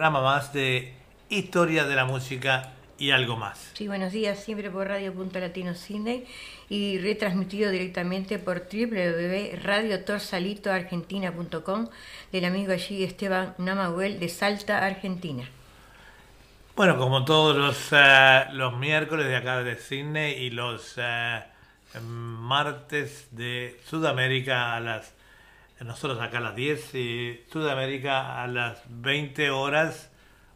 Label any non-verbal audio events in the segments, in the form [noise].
programa más de historia de la música y algo más. Sí, buenos días, siempre por Radio Punto Latino Cine y retransmitido directamente por www.radiotorsalitoargentina.com del amigo allí Esteban Namahuel de Salta, Argentina. Bueno, como todos los, eh, los miércoles de acá de Sydney y los eh, martes de Sudamérica a las nosotros acá a las 10 y Sudamérica a las 20 horas,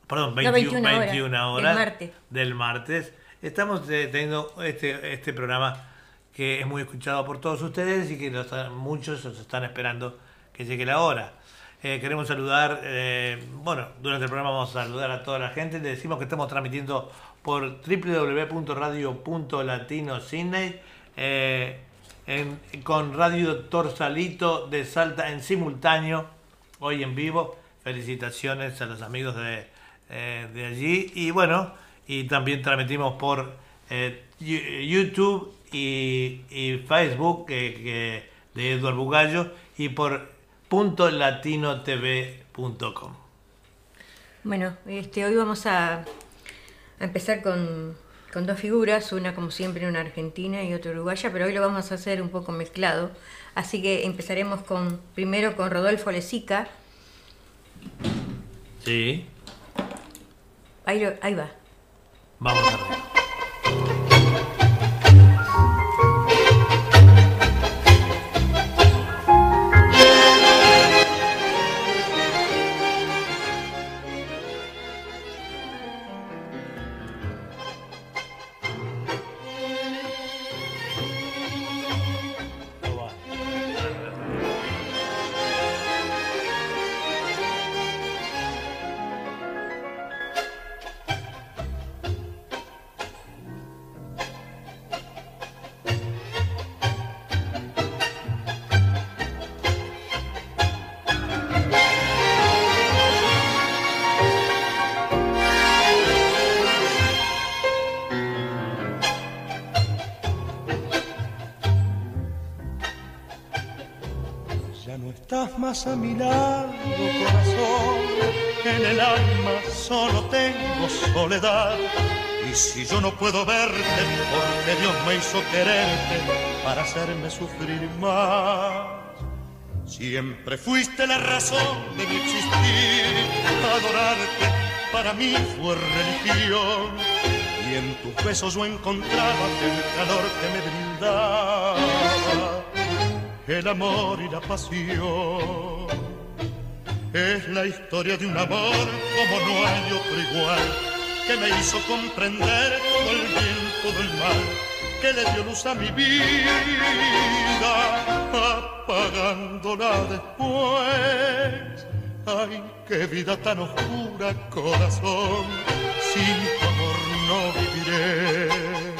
perdón, 21, 21 horas, del, martes. Estamos eh, teniendo este, este programa que es muy escuchado por todos ustedes y que muchos nos están esperando que llegue la hora. Eh, queremos saludar, eh, bueno, durante el programa vamos a saludar a toda la gente. Le decimos que estamos transmitiendo por www.radio.latino.sydney. Eh, con Radio Torsalito de Salta en simultáneo, hoy en vivo. Felicitaciones a los amigos de, eh, de allí. Y bueno, y también transmitimos por eh, YouTube y, Facebook de Eduardo Bugallo y por punto .com Bueno, este, hoy vamos a, a empezar con con dos figuras, una como siempre una argentina y otra uruguaya, pero hoy lo vamos a hacer un poco mezclado. Así que empezaremos con primero con Rodolfo Lezica. Sí. Ahí, ahí va. Vamos a ver. Si yo no puedo verte, porque Dios me hizo quererte para hacerme sufrir más. Siempre fuiste la razón de mi existir, adorarte para mí fue religión. Y en tus besos yo encontraba el calor que me brindaba el amor y la pasión. Es la historia de un amor como no hay otro igual, que me hizo comprender todo el bien, todo el mal, que le dio luz a mi vida, apagándola después. Ay, qué vida tan oscura, corazón, sin tu amor no viviré.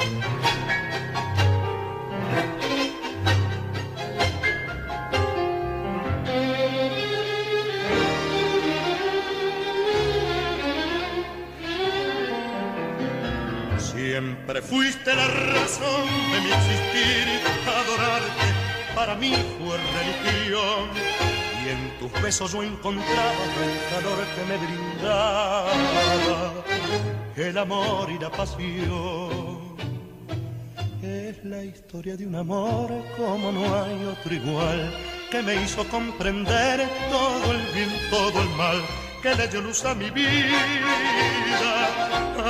Siempre fuiste la razón de mi existir, adorarte para mí fue religión. Y en tus besos yo encontraba el calor que me brindaba, el amor y la pasión. Es la historia de un amor como no hay otro igual, que me hizo comprender todo el bien, todo el mal que le dio luz a mi vida,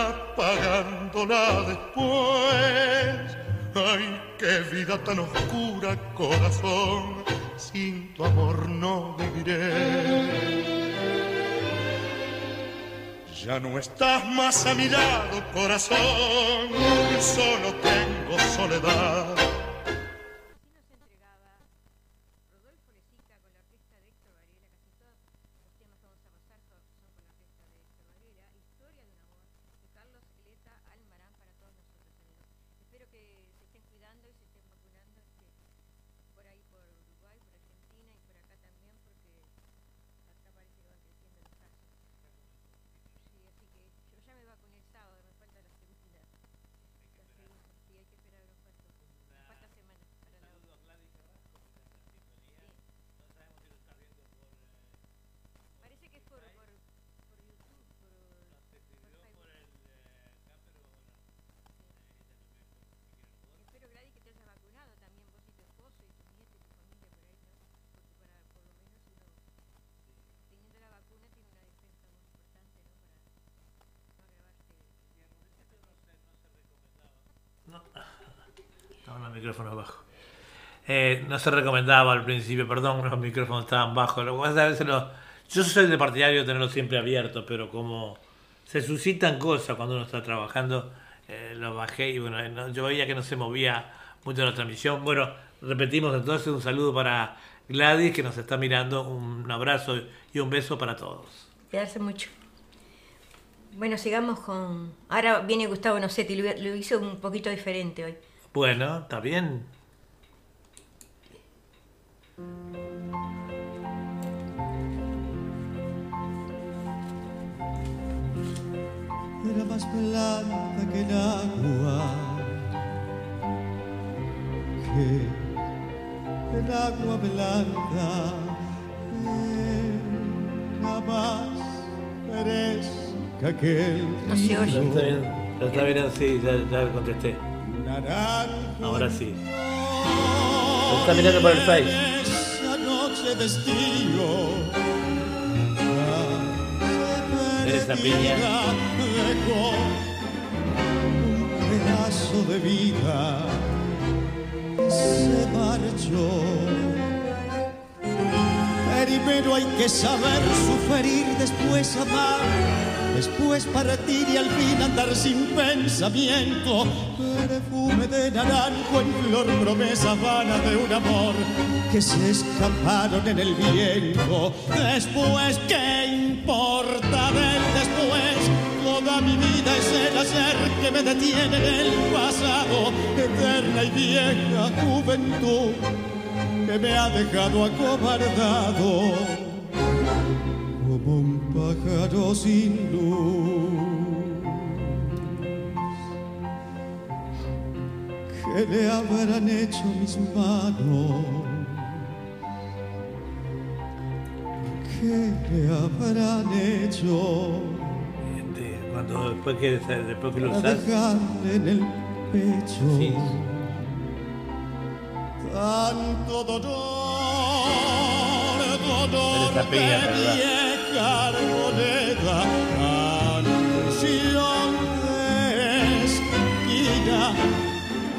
apagándola después. Ay, qué vida tan oscura, corazón, sin tu amor no viviré. Ya no estás más a mi lado, corazón, solo tengo soledad No, los micrófonos bajos. Eh, no se recomendaba al principio, perdón, los micrófonos estaban bajos. Lo que pasa los- yo soy de partidario de tenerlos siempre abiertos, pero como se suscitan cosas cuando uno está trabajando, eh, los bajé y bueno, eh, yo veía que no se movía mucho la transmisión. Bueno, repetimos entonces un saludo para Gladys que nos está mirando, un abrazo y un beso para todos. Quedarse mucho. Bueno, sigamos con. Ahora viene Gustavo Nocetti, lo, lo hizo un poquito diferente hoy. Bueno, está bien. era más blanca que el agua, que el agua blanca, era más fresca que el No se oye. Está bien, está bien así, ya, ya contesté. Ahora sí. Está mirando por el Face. Esa Piña. un pedazo de vida se marchó. Primero hay que saber sufrir, después amar, después partir y al fin andar sin pensamiento. Perfume de naranjo en flor, promesa vana de un amor que se escaparon en el viento. Después, ¿qué importa del después? Toda mi vida es el hacer que me detiene en el pasado, eterna y vieja juventud que me ha dejado acobardado pájaro sin luz. ¿Qué le habrán hecho mis manos? ¿Qué le habrán hecho Este, cuando después que, después que lo usas, en el pecho? sí. Tanto dolor, dolor de ¿verdad? vieja arboleda, canción de esquina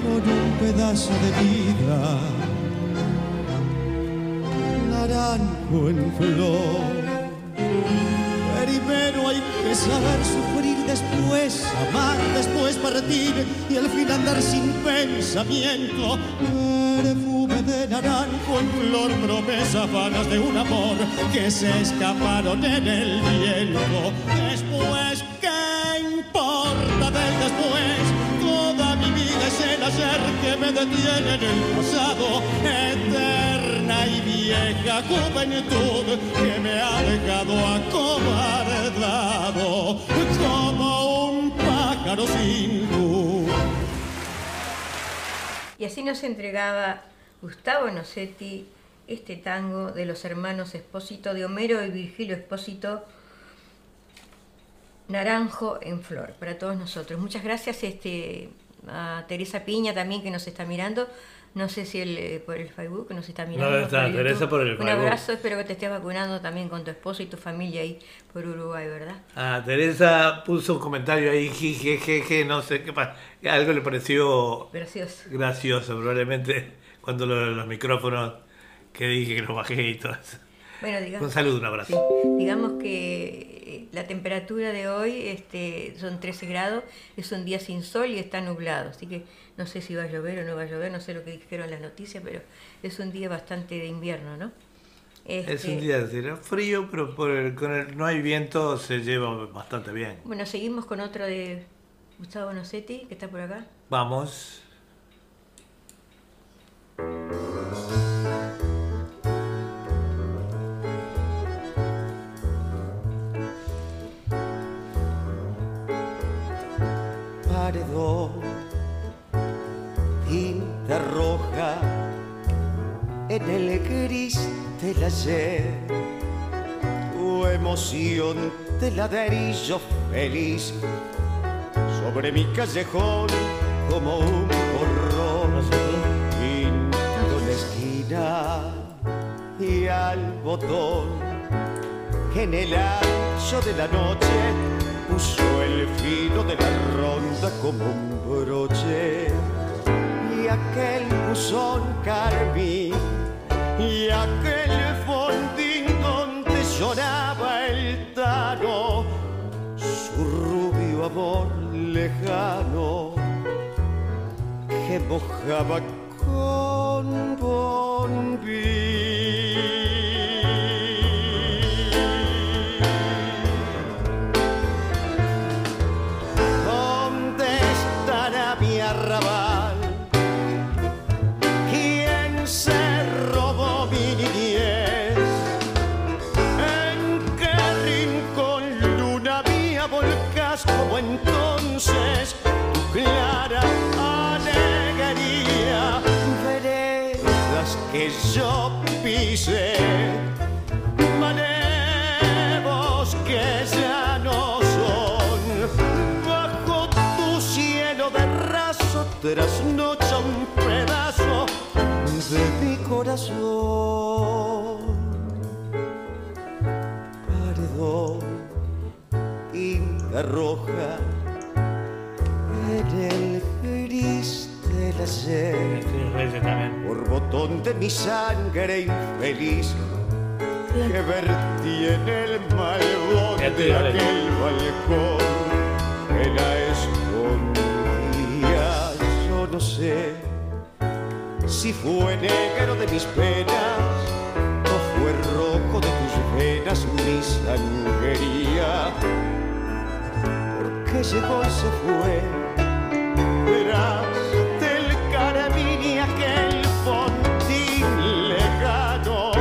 con un pedazo de vida, naranjo en flor. Primero hay que saber sufrir, después amar, después partir y al fin andar sin pensamiento. Perfume de naranjo en flor, promesas vanas de un amor que se escaparon en el viento. Después, ¿qué importa del después? Toda mi vida es el hacer que me detiene en el pasado, eterna y vieja juventud que me ha dejado acobardado como un pájaro sin luz. Y así nos entregaba Gustavo Nocetti este tango de los hermanos Espósito de Homero y Virgilio Espósito, Naranjo en Flor, para todos nosotros. Muchas gracias este, a Teresa Piña también que nos está mirando. No sé si el, eh, por el Facebook nos está mirando. está, por YouTube. Teresa por el Un Facebook. abrazo, espero que te estés vacunando también con tu esposo y tu familia ahí por Uruguay, ¿verdad? Ah, Teresa puso un comentario ahí, jejeje, no sé qué pasa. Algo le pareció Gracioso. gracioso, probablemente cuando lo- los micrófonos que dije que los bajé y todo eso. Bueno, digamos. Un saludo, un abrazo. Sí, digamos que eh, la temperatura de hoy este, son 13 grados, es un día sin sol y está nublado, así que no sé si va a llover o no va a llover, no sé lo que dijeron las noticias, pero es un día bastante de invierno, ¿no? Es Este, un día de frío, pero por el- con el no hay viento se lleva bastante bien. Bueno, seguimos con otro de Gustavo Nocetti, que está por acá. Vamos. En el gris del ayer, tu emoción de ladrillo feliz. Sobre mi callejón como un porrón pinto la esquina y al botón. Que en el ancho de la noche puso el filo de la ronda como un broche. Y aquel buzón carmín y aquel fondín donde lloraba el tano su rubio amor lejano que mojaba con ¿Dónde corazón. Paredón, tinta roja, en el gris del ayer Reyes también. por botón de mi sangre infeliz que vertí en el malvón de aquel balcón que la escondía. Yo no sé si fue negro de mis penas o fue rojo de tus venas mi sangría. Porque llegó y se fue verás del carabín y aquel fontín lejano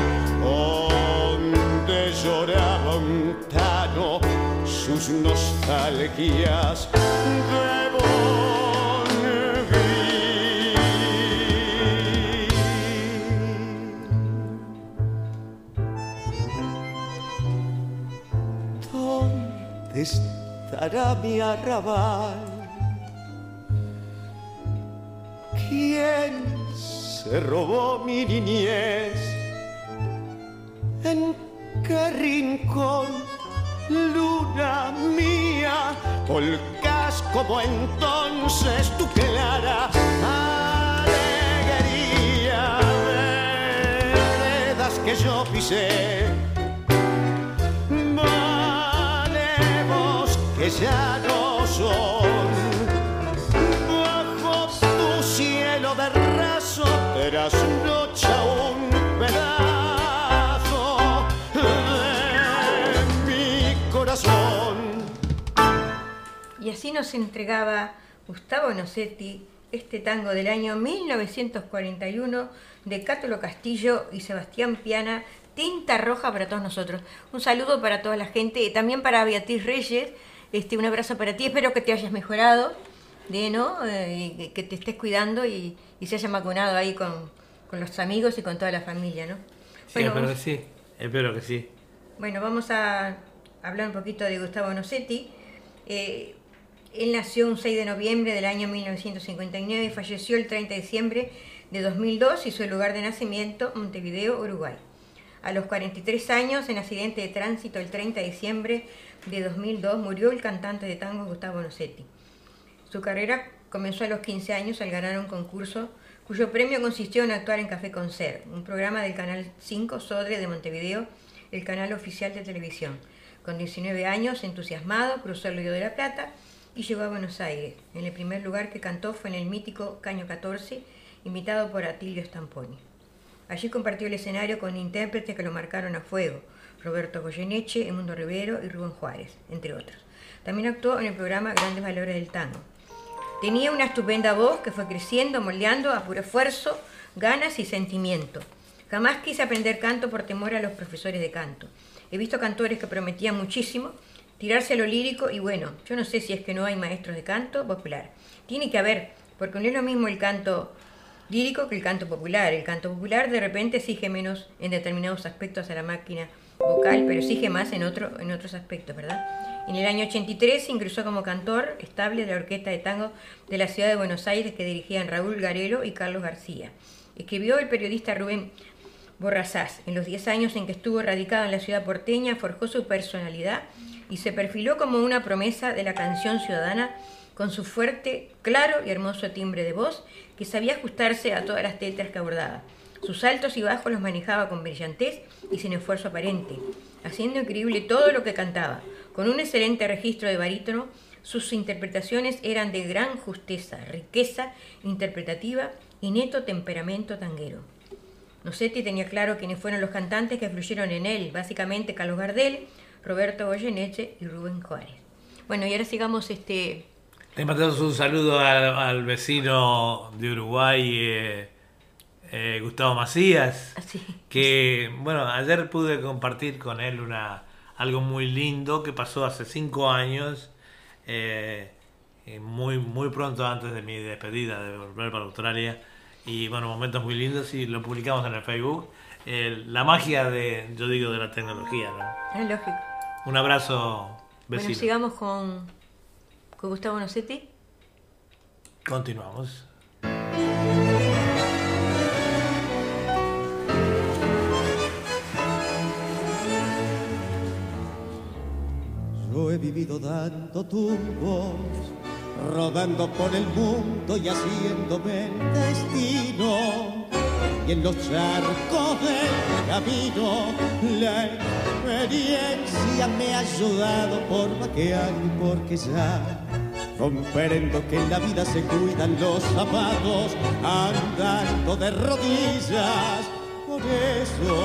donde lloraba un tano sus nostalgias estará mi arrabal? ¿Quién se robó mi niñez? ¿En qué rincón, luna mía, volcás como entonces tu clara alegría? Veredas que yo pisé, bajo tu cielo de raso mi corazón. Y así nos entregaba Gustavo Nocetti este tango del año 1941 de Cátulo Castillo y Sebastián Piana, Tinta Roja para todos nosotros. Un saludo para toda la gente y también para Beatriz Reyes. Este, un abrazo para ti, espero que te hayas mejorado, de, ¿no? Eh, y que te estés cuidando y, y se hayas vacunado ahí con, con los amigos y con toda la familia, ¿no? Sí, espero que sí. Espero que sí. Bueno, vamos a hablar un poquito de Gustavo Nocetti. Eh, él nació un 6 de noviembre del año 1959 y falleció el 30 de diciembre de 2002 y su lugar de nacimiento, Montevideo, Uruguay. A los 43 años, en accidente de tránsito el 30 de diciembre de 2002, murió el cantante de tango Gustavo Nocetti. Su carrera comenzó a los 15 años al ganar un concurso cuyo premio consistió en actuar en Café Concert, un programa del Canal 5 Sodre de Montevideo, el canal oficial de televisión. Con 19 años, entusiasmado, cruzó el Río de la Plata y llegó a Buenos Aires. En el primer lugar que cantó fue en el mítico Caño 14, invitado por Atilio Stamponi. Allí compartió el escenario con intérpretes que lo marcaron a fuego, Roberto Goyeneche, Emundo Rivero y Rubén Juárez, entre otros. También actuó en el programa Grandes Valores del Tango. Tenía una estupenda voz que fue creciendo, moldeando a puro esfuerzo, ganas y sentimiento. Jamás quise aprender canto por temor a los profesores de canto. He visto cantores que prometían muchísimo, tirarse a lo lírico y bueno, yo no sé si es que no hay maestros de canto popular. Tiene que haber, porque no es lo mismo el canto lírico que el canto popular. El canto popular de repente exige menos en determinados aspectos a la máquina vocal, pero exige más en, otro, en otros aspectos, ¿verdad? En el año 83 ingresó como cantor estable de la orquesta de tango de la ciudad de Buenos Aires que dirigían Raúl Garelo y Carlos García. Escribió el periodista Rubén Borrazás. En los 10 años en que estuvo radicado en la ciudad porteña, forjó su personalidad y se perfiló como una promesa de la canción ciudadana con su fuerte, claro y hermoso timbre de voz que sabía ajustarse a todas las tetras que abordaba. Sus altos y bajos los manejaba con brillantez y sin esfuerzo aparente, haciendo increíble todo lo que cantaba. Con un excelente registro de barítono, sus interpretaciones eran de gran justeza, riqueza interpretativa y neto temperamento tanguero. Nocetti tenía claro quiénes fueron los cantantes que fluyeron en él, básicamente Carlos Gardel, Roberto Goyeneche y Rubén Juárez. Bueno, y ahora sigamos este... Le mandamos un saludo al, vecino de Uruguay, eh, eh, Gustavo Macías, Así. que, bueno, ayer pude compartir con él una, algo muy lindo que pasó hace cinco años, eh, muy, muy pronto antes de mi despedida de volver para Australia y bueno, momentos muy lindos y lo publicamos en el Facebook. la magia de, yo digo, de la tecnología, ¿no? Es lógico. Un abrazo, vecino. Bueno, sigamos con, con Gustavo Nocetti. Continuamos. Yo he vivido dando tumbos rodando por el mundo y haciéndome el destino. Y en los charcos del camino la experiencia me ha ayudado por vaquear y porque ya comprendo que en la vida se cuidan los zapatos andando de rodillas. Por eso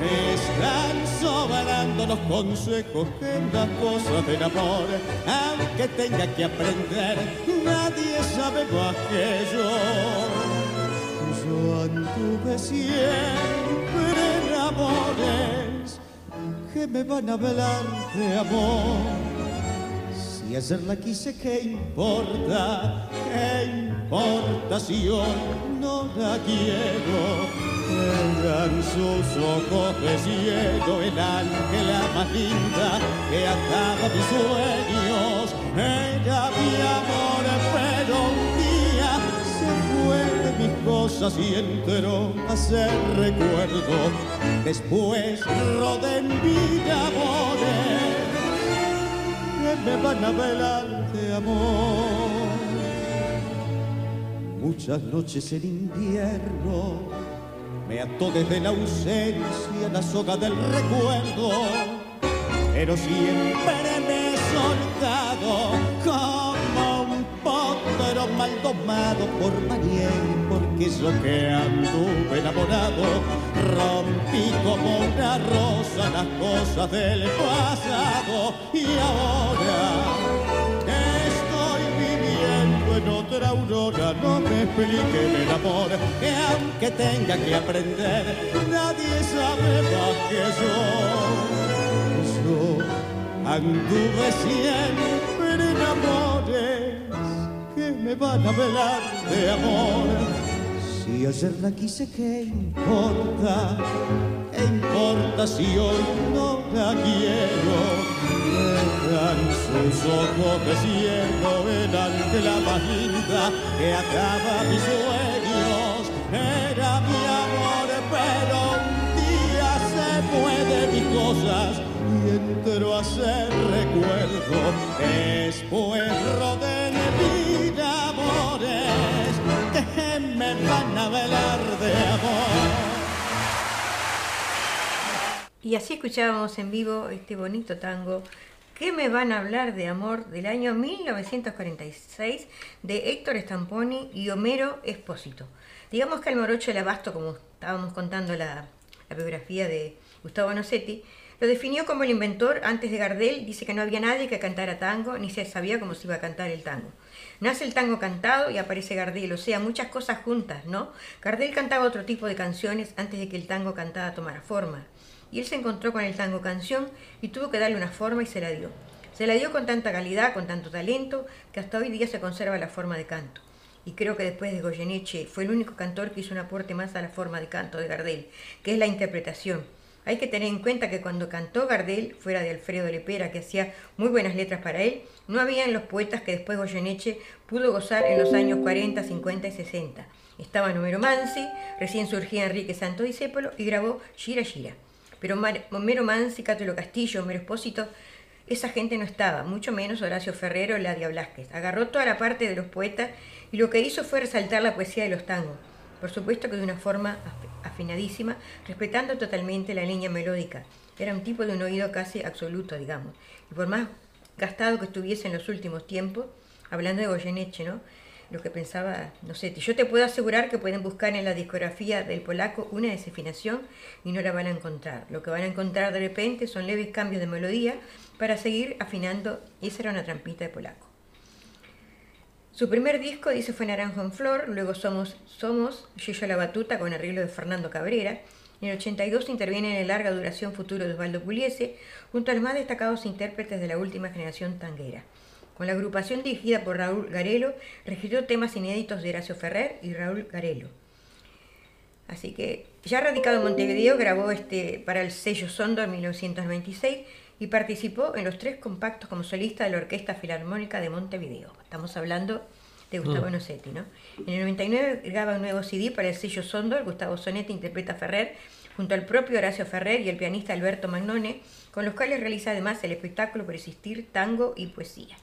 me están sobrando los consejos en las cosas del amor. Aunque tenga que aprender, nadie sabe más que yo. Yo anduve siempre en amores que me van a hablar de amor. Si ayer la quise, ¿qué importa? ¿Qué importa si hoy no la quiero? Eran sus ojos de cielo, el ángela más linda que ataba mis sueños. Era mi amor, pero un día se fue de mis cosas y entró a ser recuerdo. Después rodé en vida amores me van a velar de amor. Muchas noches en invierno me ató desde la ausencia la soga del recuerdo, pero siempre me he soltado como un potro mal domado por Maniel, yo que anduve enamorado, rompí como una rosa las cosas del pasado. Y ahora en otra aurora no me expliquen el amor que aunque tenga que aprender nadie sabe más que yo. Yo anduve siempre en amores que me van a velar de amor si ayer la quise qué importa importa si hoy no la quiero eran sus ojos de cielo, el ángela más linda que acaba mis sueños. Era mi amor, pero un día se puede mis cosas y entró a ser recuerdo. Después rodé vida amores Y así escuchábamos en vivo este bonito tango ¿Qué me van a hablar de amor del año 1946 de Héctor Stamponi y Homero Espósito? Digamos que el morocho del abasto, como estábamos contando la, la biografía de Gustavo Nocetti, lo definió como el inventor antes de Gardel, dice que no había nadie que cantara tango, ni se sabía cómo se iba a cantar el tango. Nace el tango cantado y aparece Gardel, o sea, muchas cosas juntas, ¿no? Gardel cantaba otro tipo de canciones antes de que el tango cantado tomara forma y él se encontró con el tango canción y tuvo que darle una forma y se la dio. Se la dio con tanta calidad, con tanto talento, que hasta hoy día se conserva la forma de canto. Y creo que después de Goyeneche fue el único cantor que hizo un aporte más a la forma de canto de Gardel, que es la interpretación. Hay que tener en cuenta que cuando cantó Gardel, fuera de Alfredo Lepera, que hacía muy buenas letras para él, no habían los poetas que después Goyeneche pudo gozar en los años 40, 50 y 60. Estaba Número Mansi, recién surgía Enrique Santo Discépolo y grabó Gira Gira. Pero Homero Mansi, Cátulo Castillo, Homero Espósito esa gente no estaba, mucho menos Horacio Ferrero Ladia Blasquez. Agarró toda la parte de los poetas y lo que hizo fue resaltar la poesía de los tangos. Por supuesto que de una forma afinadísima, respetando totalmente la línea melódica. Era un tipo de un oído casi absoluto, digamos. Y por más gastado que estuviese en los últimos tiempos, hablando de Goyeneche, ¿no? Lo que pensaba, no sé, yo te puedo asegurar que pueden buscar en la discografía del polaco una desafinación y no la van a encontrar. Lo que van a encontrar de repente son leves cambios de melodía para seguir afinando. Esa era una trampita de polaco. Su primer disco, dice, fue Naranjo en Flor, luego Somos, Somos, Yo la Batuta con arreglo de Fernando Cabrera. En el 82 interviene en el larga duración Futuro de Osvaldo Pugliese, junto a los más destacados intérpretes de la última generación tanguera. Con la agrupación dirigida por Raúl Garelo, registró temas inéditos de Horacio Ferrer y Raúl Garelo. Así que, ya radicado en Montevideo, grabó este para el sello Sondo en 1996 y participó en los tres compactos como solista de la Orquesta Filarmónica de Montevideo. Estamos hablando de Gustavo mm. Nocetti, ¿no? En el 99 graba un nuevo CD para el sello Sondor, Gustavo Sonetti interpreta a Ferrer, junto al propio Horacio Ferrer y el pianista Alberto Magnone, con los cuales realiza además el espectáculo Persistir, Tango y Poesía.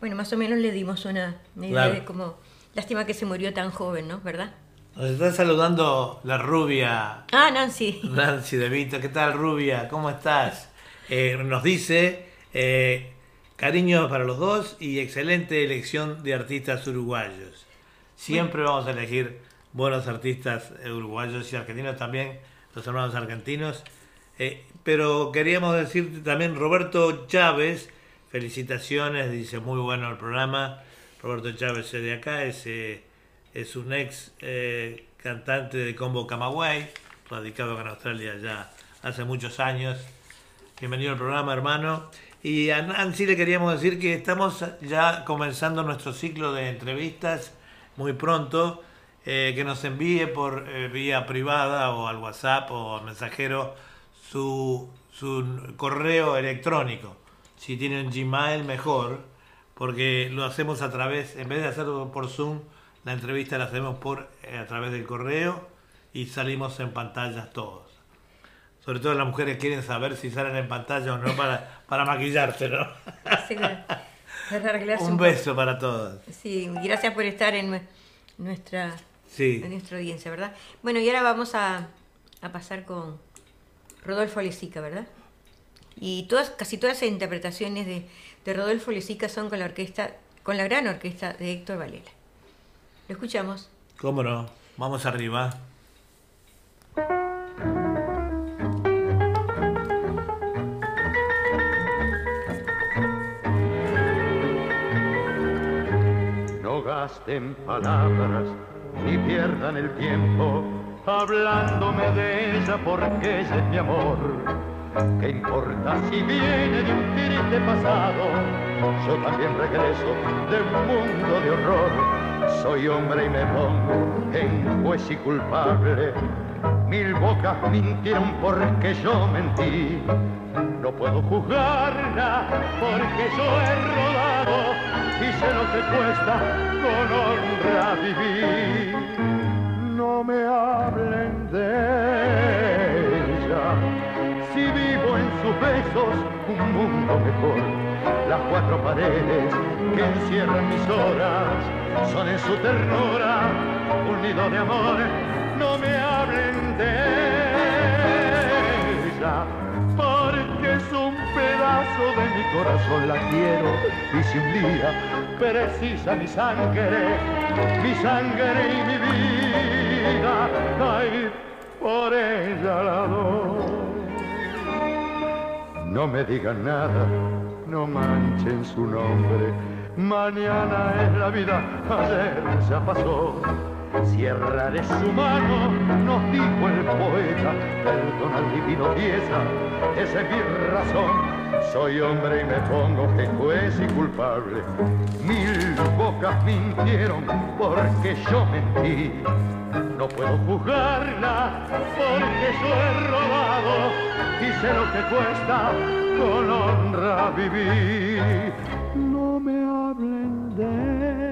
Bueno, más o menos le dimos una, idea de cómo... Lástima que se murió tan joven, ¿no? ¿Verdad? Nos está saludando la rubia. Ah, Nancy. Nancy de Vito. ¿Qué tal, rubia? ¿Cómo estás? Eh, nos dice... Eh, Cariño para los dos y excelente elección de artistas uruguayos. Siempre vamos a elegir buenos artistas uruguayos y argentinos también, los hermanos argentinos. Eh, pero queríamos decirte también, Roberto Chávez, felicitaciones, dice muy bueno el programa. Roberto Chávez es de acá, es, eh, es un ex eh, cantante de Combo Camagüey, radicado en Australia ya hace muchos años. Bienvenido al programa, hermano. Y a Nancy le queríamos decir que estamos ya comenzando nuestro ciclo de entrevistas muy pronto. Eh, que nos envíe por eh, vía privada o al WhatsApp o al mensajero su, su correo electrónico. Si tienen Gmail, mejor, porque lo hacemos a través, en vez de hacerlo por Zoom, la entrevista la hacemos por eh, a través del correo y salimos en pantallas todos. Sobre todo las mujeres quieren saber si salen en pantalla o no para, para maquillarse, ¿no? un, beso para todos. Sí, gracias por estar en nuestra, en nuestra audiencia, ¿verdad? Bueno, y ahora vamos a, pasar con Rodolfo Lesica, ¿verdad? Y todas, casi todas las interpretaciones de, de Rodolfo Lesica son con la orquesta, con la gran orquesta de Héctor Valela. ¿Lo escuchamos? ¿Cómo no? Vamos arriba. Gasten palabras ni pierdan el tiempo hablándome de ella porque ella es mi amor. ¿Qué importa si viene de un triste pasado? Yo también regreso de un mundo de horror. Soy hombre y me pongo en juez y culpable. Mil bocas mintieron porque yo mentí. No puedo juzgarla porque yo he rodado y sé lo que cuesta con honra vivir. No me hablen de ella, si vivo en sus besos un mundo mejor. Las cuatro paredes que encierran mis horas son en su ternura un nido de amor. No me hablen de ella es un pedazo de mi corazón, la quiero y si un día precisa mi sangre, mi sangre y mi vida, ay, por ella la doy. No me digan nada, no manchen su nombre, mañana es la vida, ayer ya pasó Sierra de su mano, nos dijo el poeta, perdona al divino pieza, esa es mi razón. Soy hombre y me pongo que juez y culpable. Mil bocas mintieron porque yo mentí. No puedo juzgarla porque yo he robado y sé lo que cuesta con honra vivir. No me hablen de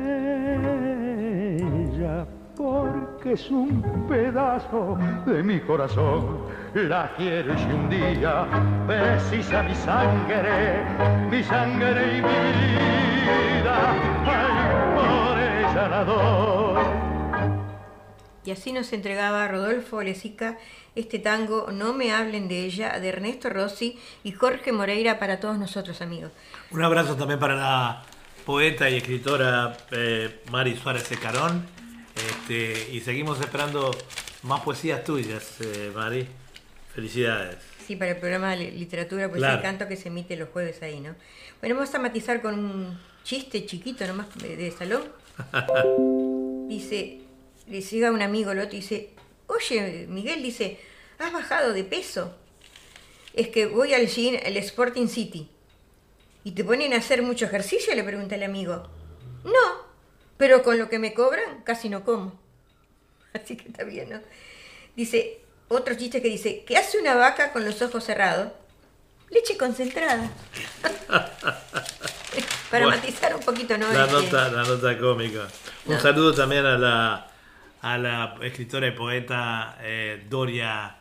es un pedazo de mi corazón. la quiero y si un día precisa mi sangre, mi sangre y mi vida, ay, por ella la doy. Y así nos entregaba Rodolfo Lezica este tango No me hablen de ella, de Ernesto Rossi y Jorge Moreira para todos nosotros, amigos. Un abrazo también para la poeta y escritora eh, Mari Suárez Carón. Este, y seguimos esperando más poesías tuyas, eh, Mari. Felicidades. Sí, para el programa de literatura, poesía Claro. y canto que se emite los jueves ahí, ¿no? Bueno, vamos a matizar con un chiste chiquito nomás de, de salón. [laughs] Dice, le llega un amigo el otro y dice, oye, Miguel, dice, ¿has bajado de peso? Es que voy al gym, al Sporting City. ¿Y te ponen a hacer mucho ejercicio? Le pregunta el amigo. No, pero con lo que me cobran casi no como. [laughs] Así que está bien, ¿no? Dice, otro chiste que dice, ¿qué hace una vaca con los ojos cerrados? Leche concentrada. [laughs] Para Bueno. matizar un poquito, ¿no? La Este, nota, la nota cómica. Un saludo también a la, a la escritora y poeta eh, Doria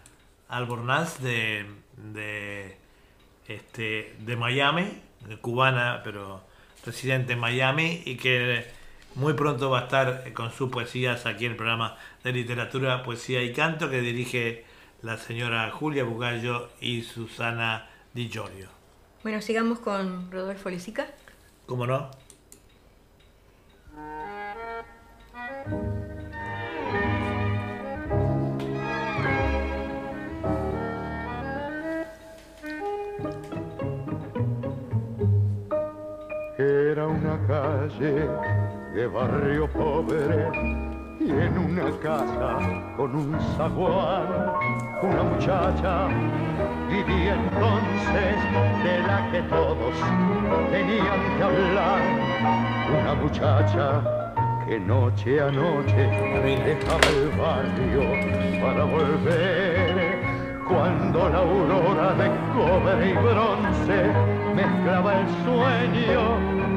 Albornoz de, de, este, de Miami, cubana, pero residente en Miami, y que muy pronto va a estar con sus poesías aquí en el programa de literatura, poesía y canto que dirige la señora Julia Bugallo y Susana Di Giorgio. Bueno, sigamos con Rodolfo Lisica. ¿Cómo no? Era una calle de barrio pobre y en una casa con un zaguán una muchacha vivía entonces de la que todos tenían que hablar. Una muchacha que noche a noche dejaba el barrio para volver. Cuando la aurora de cobre y bronce mezclaba el sueño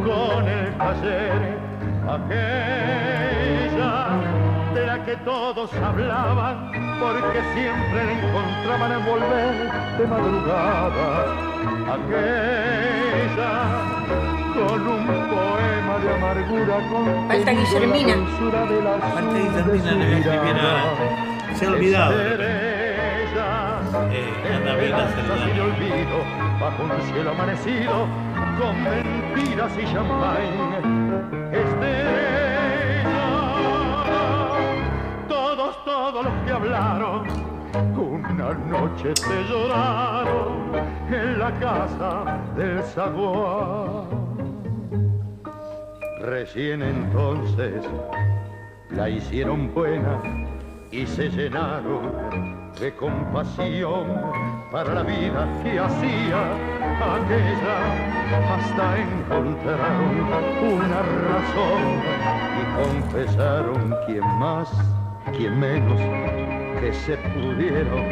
con el taller, aquella de la que todos hablaban, porque siempre la encontraban en volver de madrugada, aquella con un poema de amargura con Falta Guillermina. Falta Guillermina, a a- se ha olvidado. Eh, anda bien a saludar. y olvido bajo un cielo amanecido con mentiras y champán Estrella todos todos los que hablaron una noche te lloraron en la casa del zaguán Recién entonces la hicieron buena y se llenaron de compasión para la vida que hacía aquella hasta encontraron una razón y confesaron quien más, quien menos que se pudieron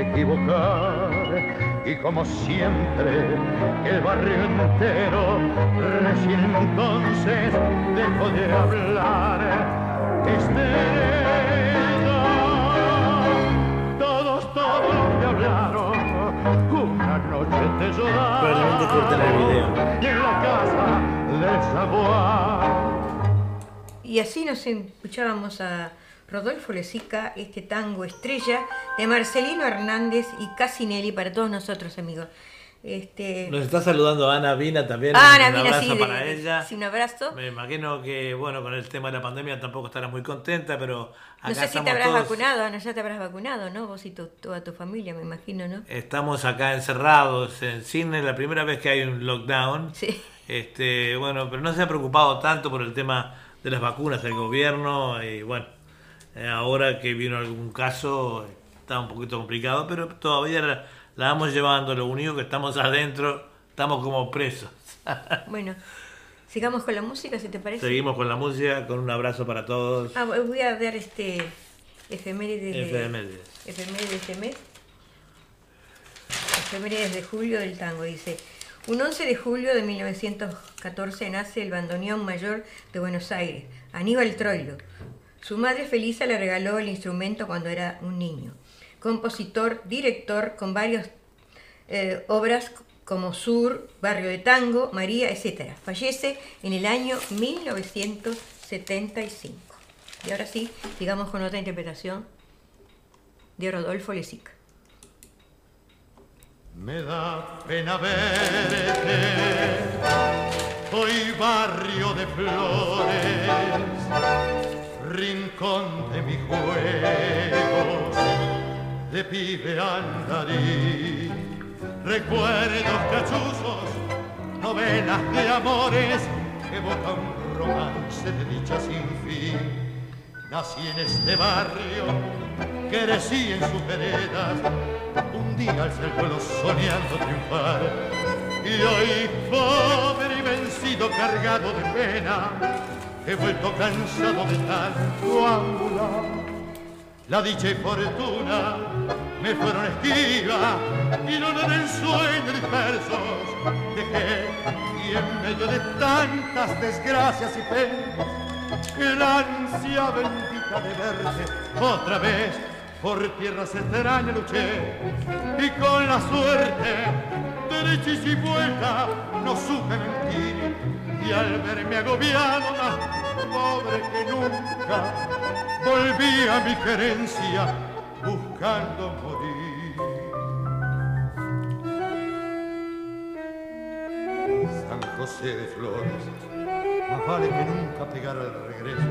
equivocar. Y como siempre el barrio entero recién entonces dejó de hablar. Estrella Probablemente corten el video. en la casa Y así nos escuchábamos a Rodolfo Lezica, este tango estrella de Marcelino Hernández y Casinelli para todos nosotros, amigos. Este, Nos está saludando Ana Vina también. Ah, un Ana Vina, abrazo sí, de- para ella. sí, un abrazo. Me imagino que, bueno, con el tema de la pandemia tampoco estará muy contenta, pero acá no sé si te habrás todos. vacunado, no, ya te habrás vacunado, ¿no? Vos y tu- toda tu familia, me imagino, ¿no? Estamos acá encerrados en Sydney, la primera vez que hay un lockdown. Sí. Este, bueno, pero no se ha preocupado tanto por el tema de las vacunas el gobierno y bueno, eh, ahora que vino algún caso está un poquito complicado, pero todavía la, la vamos llevando, lo único que estamos adentro, estamos como presos. [laughs] Bueno, sigamos con la música, si te parece. Seguimos con la música, con un abrazo para todos. Ah, voy a dar este efemérides de, Efemérides. efemérides de este mes. Efemérides de julio del tango, dice. Un 11 de julio de 1914 nace el bandoneón mayor de Buenos Aires, Aníbal Troilo. Su madre Felisa le regaló el instrumento cuando era un niño. Compositor, director, con varias eh, obras como Sur, Barrio de Tango, María, etc. Fallece en el año 1975. Y ahora sí, sigamos con otra interpretación de Rodolfo Lesica. Me da pena verte, hoy barrio de flores, rincón de mi juego, de pibe andarí, recuerdos cachuzos, novelas de amores, evoca un romance de dicha sin fin. Nací en este barrio, crecí en sus veredas, un día alcé el vuelo soñando triunfar. Y hoy, pobre y vencido, cargado de pena, he vuelto cansado de tanto angular. La dicha y fortuna me fueron esquiva y no en el sueño dispersos. Dejé y en medio de tantas desgracias y penas la ansia bendita de verte otra vez por tierras extrañas luché. Y con la suerte derecha y vuelta no supe mentir y al verme agobiado más pobre que nunca volví a mi querencia buscando morir San José de Flores más vale que nunca pegar al regreso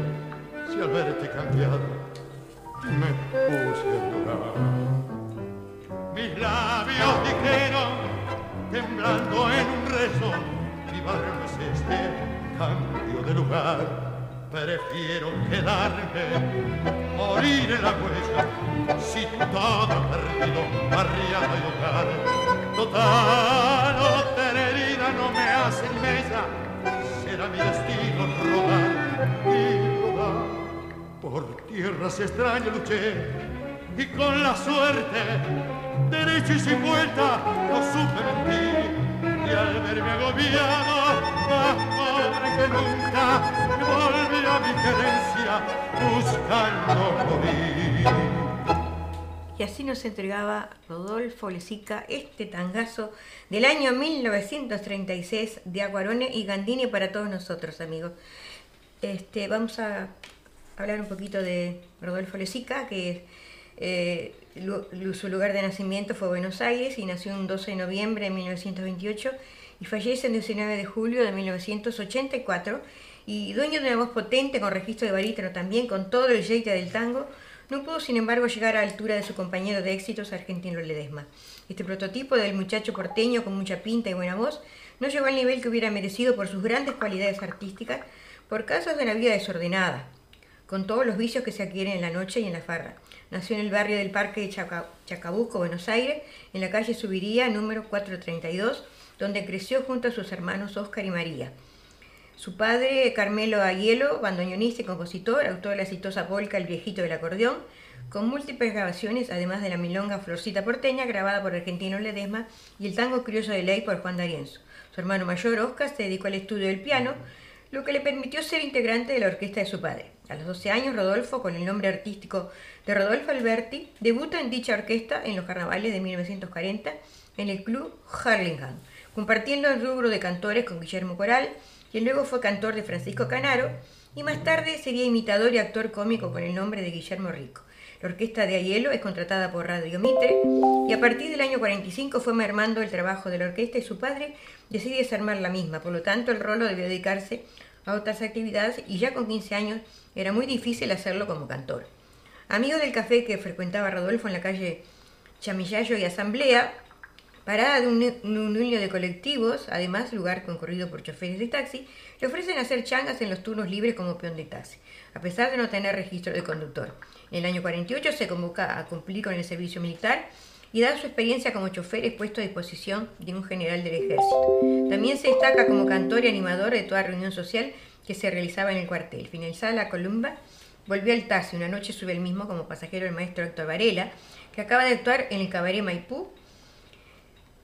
si al verte cambiado me puse a llorar. Mis labios dijeron, temblando en un rezo, es este, cambio de lugar. Prefiero quedarme, morir en la huella, si todo perdido, barriado y hogar. Total, otra herida no me hace mella, será mi destino rodar y rodar por tierras extrañas luché y con la suerte, derecho y sin vuelta, no supe mentir. Y al verme agobiado, más que nunca, volví a mi querencia buscando morir. Y así nos entregaba Rodolfo Lesica este tangazo del año 1936 de Aguarone y Gandini para todos nosotros, amigos. Este, vamos a hablar un poquito de Rodolfo Lesica, que eh, su lugar de nacimiento fue Buenos Aires y nació un 12 de noviembre de 1928 y fallece el 19 de julio de 1984. Y dueño de una voz potente, con registro de barítono también, con todo el jeite del tango, no pudo sin embargo llegar a la altura de su compañero de éxitos argentino Ledesma. Este prototipo del muchacho porteño con mucha pinta y buena voz no llegó al nivel que hubiera merecido por sus grandes cualidades artísticas, por casos de una vida desordenada, con todos los vicios que se adquieren en la noche y en la farra. Nació en el barrio del Parque de Chacabuco, Buenos Aires, en la calle Subiría, número 432, donde creció junto a sus hermanos Óscar y María. Su padre, Carmelo Aguielo, bandoneonista y compositor, autor de la exitosa polca El viejito del acordeón, con múltiples grabaciones, además de la milonga Florcita porteña, grabada por Argentino Ledesma, y el tango Criollo de Ley por Juan D'Arienzo. Su hermano mayor, Óscar, se dedicó al estudio del piano, lo que le permitió ser integrante de la orquesta de su padre. A los 12 años, Rodolfo, con el nombre artístico de Rodolfo Alberti, debuta en dicha orquesta en los carnavales de 1940 en el club Harlingham, compartiendo el rubro de cantores con Guillermo Coral, quien luego fue cantor de Francisco Canaro, y más tarde sería imitador y actor cómico con el nombre de Guillermo Rico. La orquesta de Aielo es contratada por Radio Mitre y a partir del año 45 fue mermando el trabajo de la orquesta y su padre decide desarmar la misma, por lo tanto el rolo debió dedicarse a otras actividades y ya con 15 años era muy difícil hacerlo como cantor. Amigo del café que frecuentaba Rodolfo en la calle Chamillayo y Asamblea, parada de un, un de colectivos, además lugar concurrido por choferes de taxi, le ofrecen hacer changas en los turnos libres como peón de taxi, a pesar de no tener registro de conductor. En el año 48 se convoca a cumplir con el servicio militar y da su experiencia como chofer expuesto a disposición de un general del ejército. También se destaca como cantor y animador de toda reunión social que se realizaba en el cuartel. Finalizada la columna, volvió al taxi. Una noche sube el mismo como pasajero el maestro Héctor Varela, que acaba de actuar en el cabaret Maipú.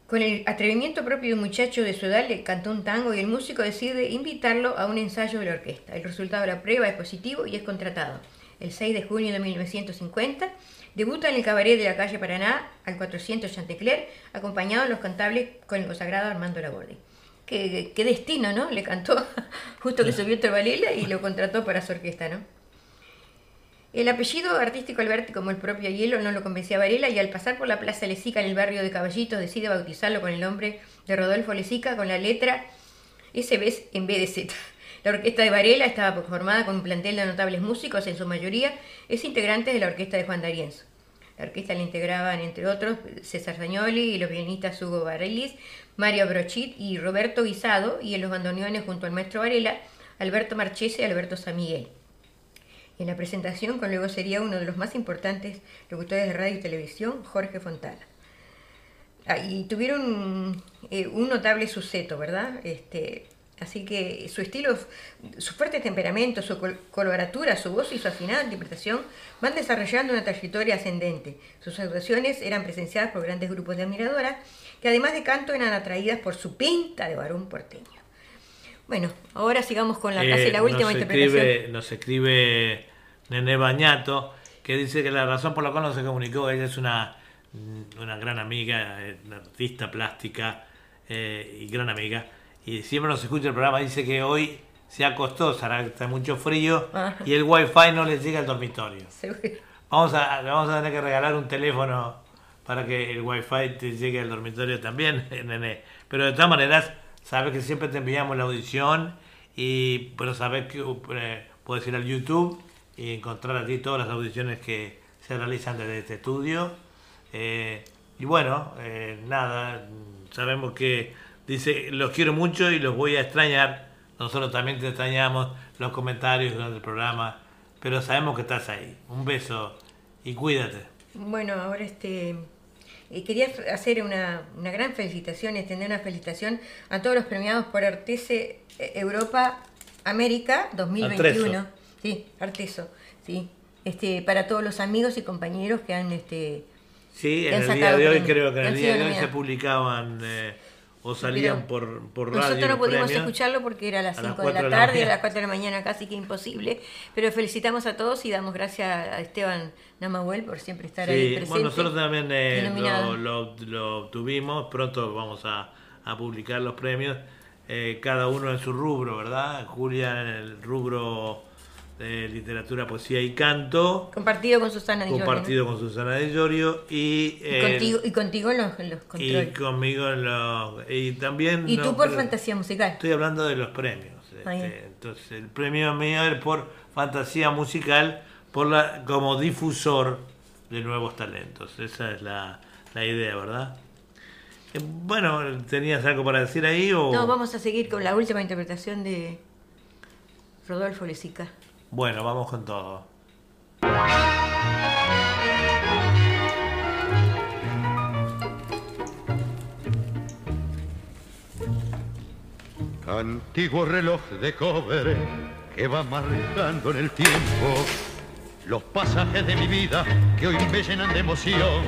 Con el atrevimiento propio de un muchacho de su edad, le cantó un tango y el músico decide invitarlo a un ensayo de la orquesta. El resultado de la prueba es positivo y es contratado. El 6 de junio de 1950 Debuta en el cabaret de la calle Paraná, al 400 Chantecler, acompañado en los cantables con el consagrado Armando Laborde. Qué, qué destino, ¿no? Le cantó [laughs] justo que subió Valela y lo contrató para su orquesta, ¿no? El apellido artístico Alberti, como el propio Hielo, no lo convencía a Varela y al pasar por la Plaza Lezica en el barrio de Caballitos decide bautizarlo con el nombre de Rodolfo Lezica con la letra SB en vez de Z. La orquesta de Varela estaba formada con un plantel de notables músicos, en su mayoría es integrantes de la orquesta de Juan D'Arienzo. La orquesta la integraban, entre otros, César Zagnoli y los pianistas Hugo Barelis, Mario Brochit y Roberto Guisado, y en los bandoneones junto al maestro Varela, Alberto Marchese y Alberto San Miguel. En la presentación, con luego sería uno de los más importantes locutores de radio y televisión, Jorge Fontana. Ah, y tuvieron eh, un notable suceso, ¿verdad? Este, Así que su estilo, su fuerte temperamento, su coloratura, su voz y su afinada interpretación van desarrollando una trayectoria ascendente. Sus actuaciones eran presenciadas por grandes grupos de admiradoras que además de canto eran atraídas por su pinta de varón porteño. Bueno, ahora sigamos con la, casi la eh, última interpretación. nos escribe Nene Bañato que dice que la razón por la cual no se comunicó, ella es una, una gran amiga, eh, una artista plástica eh, y gran amiga y siempre nos escucha el programa, dice que hoy se acostó, está mucho frío ah. y el wifi no le llega al dormitorio. Vamos a, vamos a tener que regalar un teléfono para que el wifi te llegue al dormitorio también, [laughs] nene. Pero de todas maneras, sabes que siempre te enviamos la audición, y, pero sabes que eh, puedes ir al YouTube y encontrar aquí todas las audiciones que se realizan desde este estudio. Eh, y bueno, eh, nada, sabemos que Dice, los quiero mucho y los voy a extrañar. Nosotros también te extrañamos los comentarios durante el programa, pero sabemos que estás ahí. Un beso y cuídate. Bueno, ahora este eh, quería hacer una, una, gran felicitación, extender una felicitación a todos los premiados por Artese eh, Europa América 2021. Sí, Arteso, sí. Este, para todos los amigos y compañeros que han este Sí, en el día de hoy creo que en el día de hoy se publicaban eh, o salían por, por radio. Nosotros no pudimos escucharlo porque era a las 5 de la tarde, a las 4 de la mañana casi que imposible, pero felicitamos a todos y damos gracias a Esteban Namahuel por siempre estar ahí presente. Bueno, nosotros también eh, lo, lo, tuvimos, pronto vamos a, a publicar los premios, eh, cada uno en su rubro, ¿verdad? Julia en el rubro de literatura, poesía y canto. Compartido con Susana de Llorio. Compartido con Susana de Llorio y, y, contigo, y contigo en los, los, controles. Y conmigo en los... Y también... Y tú por fantasía musical. Estoy hablando de los premios. Este, entonces, el premio mío es por fantasía musical por la como difusor de nuevos talentos. Esa es la, la idea, ¿verdad? Eh, bueno, ¿tenías algo para decir ahí? O... No, vamos a seguir con la última interpretación de Rodolfo Lesica. Bueno, vamos con todo. Antiguo reloj de cobre que va marcando en el tiempo los pasajes de mi vida que hoy me llenan de emoción.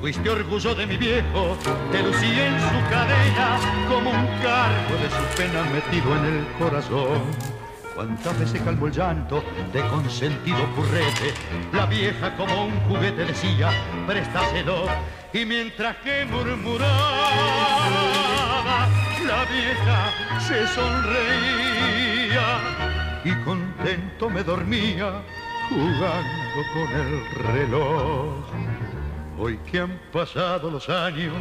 Fuiste orgullo de mi viejo, te lucí en su cadena como un cargo de su pena metido en el corazón Cuántas veces calvo el llanto de consentido currete, la vieja como un juguete decía, préstaselo, y mientras que murmuraba, la vieja se sonreía y contento me dormía jugando con el reloj. Hoy que han pasado los años,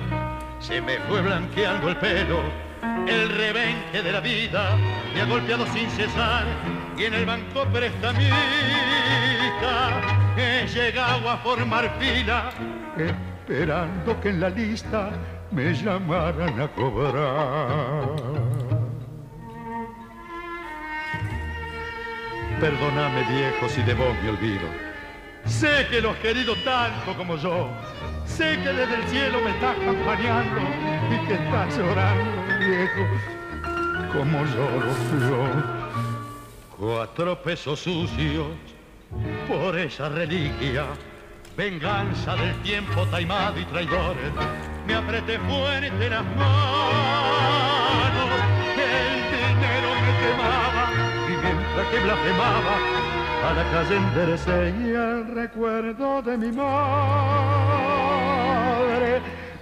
se me fue blanqueando el pelo el rebenque de la vida me ha golpeado sin cesar y en el banco prestamista he llegado a formar fila esperando que en la lista me llamaran a cobrar. Perdóname viejo si de vos olvido. Sé que lo has querido tanto como yo Sé que desde el cielo me estás acompañando y que estás llorando, viejo, como lloro yo. Cuatro pesos sucios por esa reliquia, venganza del tiempo taimado y traidores. Me apreté fuerte las manos, el dinero me quemaba y mientras que blasfemaba a la calle enderecé y el recuerdo de mi madre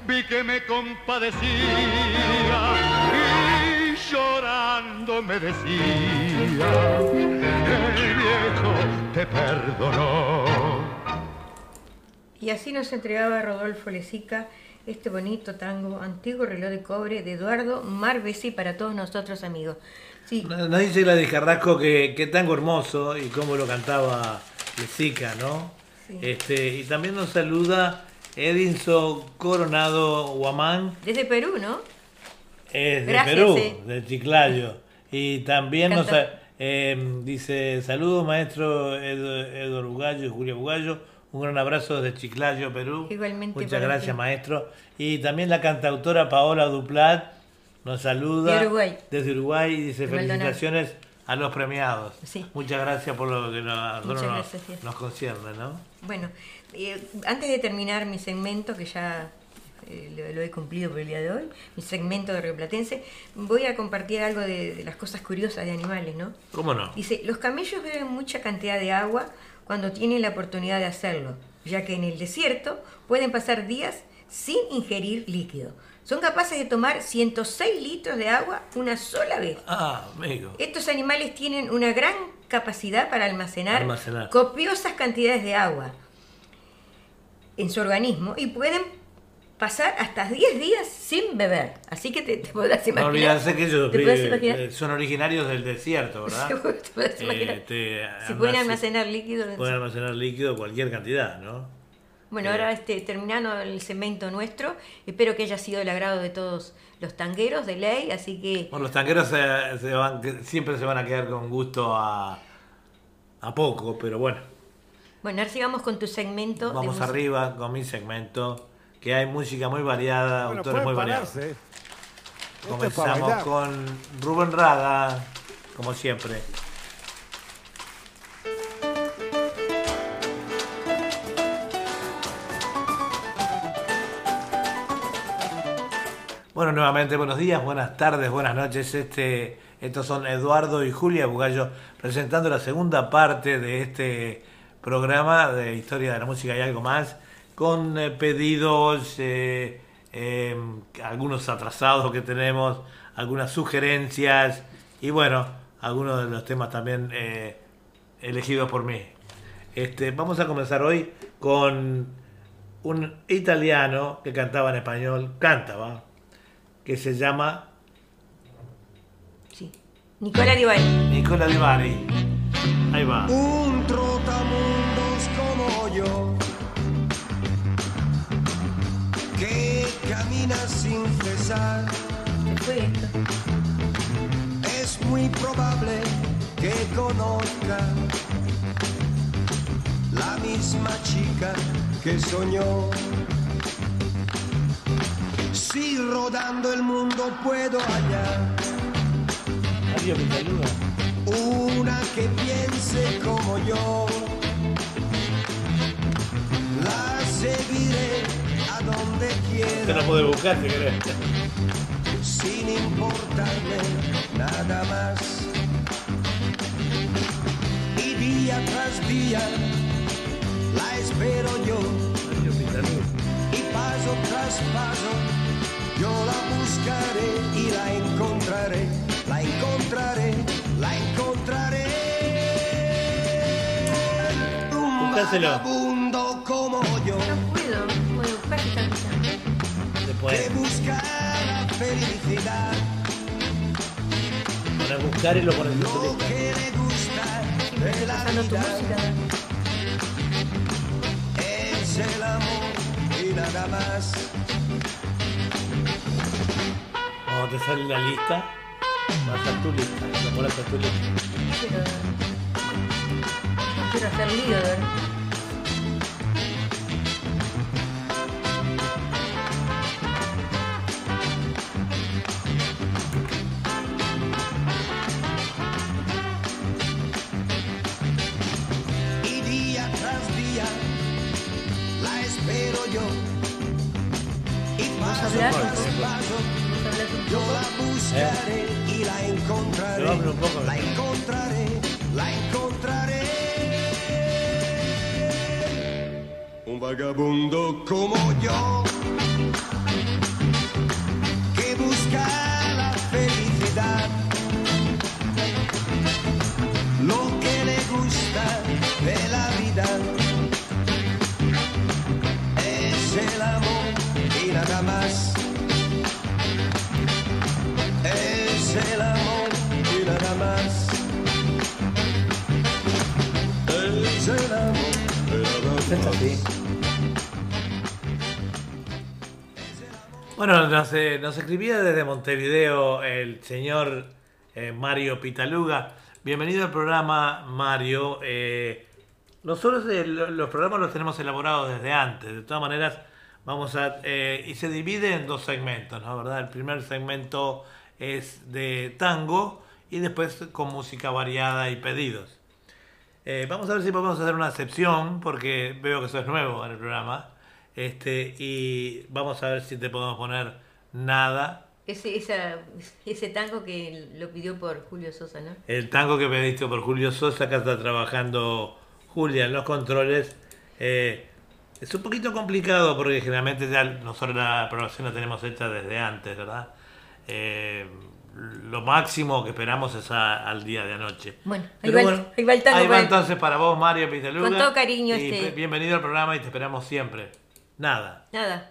vi que me compadecía y llorando me decía, el viejo te perdonó. Y así nos entregaba Rodolfo Lezica este bonito tango, antiguo reloj de cobre de Eduardo Marbesi para todos nosotros amigos. Sí, Nos dice la de Carrasco que, que tango hermoso y cómo lo cantaba Lezica, ¿no? Sí. Este, y también nos saluda Edinson Coronado Guamán, desde Perú, ¿no? es de Gracias, Perú, eh. de Chiclayo. [laughs] Y también nos eh, dice, saludos maestro Edu- Eduardo Bugallo y Julia Bugallo, un gran abrazo desde Chiclayo, Perú. Igualmente Muchas gracias ti. maestro. Y también la cantautora Paola Duplat nos saluda De Uruguay. desde Uruguay y dice felicitaciones a los premiados. Sí. Muchas gracias por lo que nos, nos, gracias, sí. nos concierne, ¿no? Bueno, eh, antes de terminar mi segmento, que ya eh, lo, lo he cumplido por el día de hoy, mi segmento de Rioplatense, voy a compartir algo de, de las cosas curiosas de animales, ¿no? ¿Cómo no? Dice, los camellos beben mucha cantidad de agua cuando tienen la oportunidad de hacerlo, ya que en el desierto pueden pasar días sin ingerir líquido. Son capaces de tomar 106 litros de agua una sola vez. Ah, amigo. Estos animales tienen una gran capacidad para almacenar, Almacenar. copiosas cantidades de agua en su organismo y pueden pasar hasta 10 días sin beber. Así que te, te podrás No imaginar. olvidarse que ellos ¿Te podés eh, eh, son originarios del desierto, [laughs] ¿verdad? Te podés Eh, imaginar. te si pueden almac- almacenar líquido. Pueden almacenar líquido cualquier cantidad, ¿no? Bueno, Eh. ahora este, terminando el segmento nuestro, espero que haya sido del agrado de todos los tangueros de ley, así que Bueno, los tanqueros se, se van, siempre se van a quedar con gusto a, a poco, pero bueno, bueno, ahora sigamos con tu segmento. vamos arriba con mi segmento, que hay música muy variada, Bueno, autores muy variados. para Comenzamos con Rubén Rada, como siempre. Bueno, nuevamente buenos días, buenas tardes, buenas noches. Este, estos son Eduardo y Julia Bugallo presentando la segunda parte de este programa de Historia de la Música y algo más, con eh, pedidos, eh, eh, algunos atrasados que tenemos, algunas sugerencias y bueno, algunos de los temas también elegidos por mí. Este, vamos a comenzar hoy con un italiano que cantaba en español, cantaba, que se llama Sí. Nicola Di Bari. Nicola Di Bari. Ahí va. Un trotamundos como yo, que camina sin cesar, ¿Qué fue esto? es muy probable que conozca la misma chica que soñó. Si rodando el mundo puedo hallar Adiós, una que piense como yo. La seguiré a donde quiera, no puede buscar si querés. sin importarme nada más. Y día tras día la espero yo, Adiós, y paso tras paso yo la buscaré y la encontraré, la encontraré, la encontraré. Un vagabundo como yo. No puedo, no puedo. Buscar que busca la felicidad, para buscar y lo pones en lo que le gusta de la vida es el amor y nada más. Cuando te sale la lista, vas a tu lista. Lo pones a tu lista. Quiero, no quiero hacer lío, de verdad. Y día tras día la espero yo. Y paso hablar? Yo la buscaré y la encontraré. La encontraré, la encontraré. Un vagabundo como yo. Bueno, nos, eh, nos escribía desde Montevideo el señor eh, Mario Pitaluga. Bienvenido al programa, Mario. Eh, nosotros eh, lo- los programas los tenemos elaborados desde antes. De todas maneras, vamos a... y se divide en dos segmentos, ¿no? ¿Verdad? El primer segmento es de tango y después con música variada y pedidos. Eh, vamos a ver si podemos hacer una excepción, porque veo que eso es nuevo en el programa. Este, y vamos a ver si te podemos poner nada. Ese, esa, ese tango que lo pidió por Julio Sosa, ¿no? El tango que pediste por Julio Sosa, acá está trabajando Julia en los controles. Eh, es un poquito complicado porque generalmente ya nosotros la programación la tenemos hecha desde antes, ¿verdad? Eh, lo máximo que esperamos es a- al día de anoche. Bueno, ahí va el- ahí va el tango ahí va para entonces para vos, Mario Piteluga. Con todo cariño, Y este- bienvenido al programa y te esperamos siempre. Nada. Nada.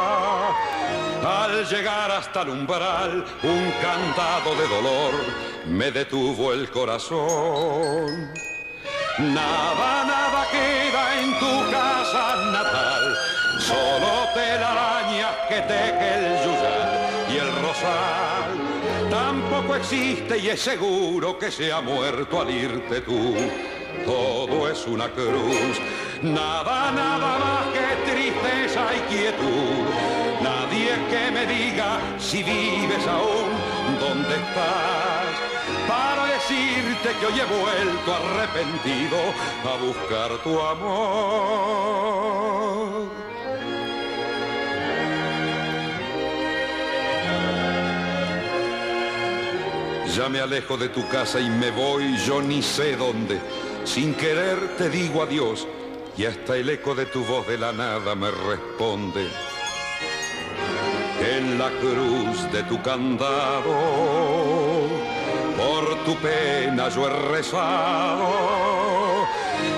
Al llegar hasta el umbral, un cantado de dolor me detuvo el corazón. Nada, nada queda en tu casa natal, solo telarañas que teje el yuyal y el rosal. Tampoco existe y es seguro que se ha muerto al irte tú. Todo es una cruz, nada, nada más que tristeza y quietud. Que me diga si vives aún, dónde estás para decirte que hoy he vuelto arrepentido a buscar tu amor. Ya me alejo de tu casa y me voy yo ni sé dónde. Sin querer te digo adiós y hasta el eco de tu voz de la nada me responde. En la cruz de tu candado, por tu pena yo he rezado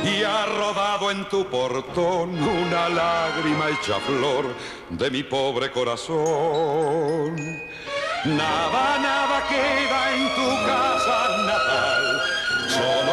y ha rodado en tu portón una lágrima hecha flor de mi pobre corazón. Nada, nada queda en tu casa natal, solo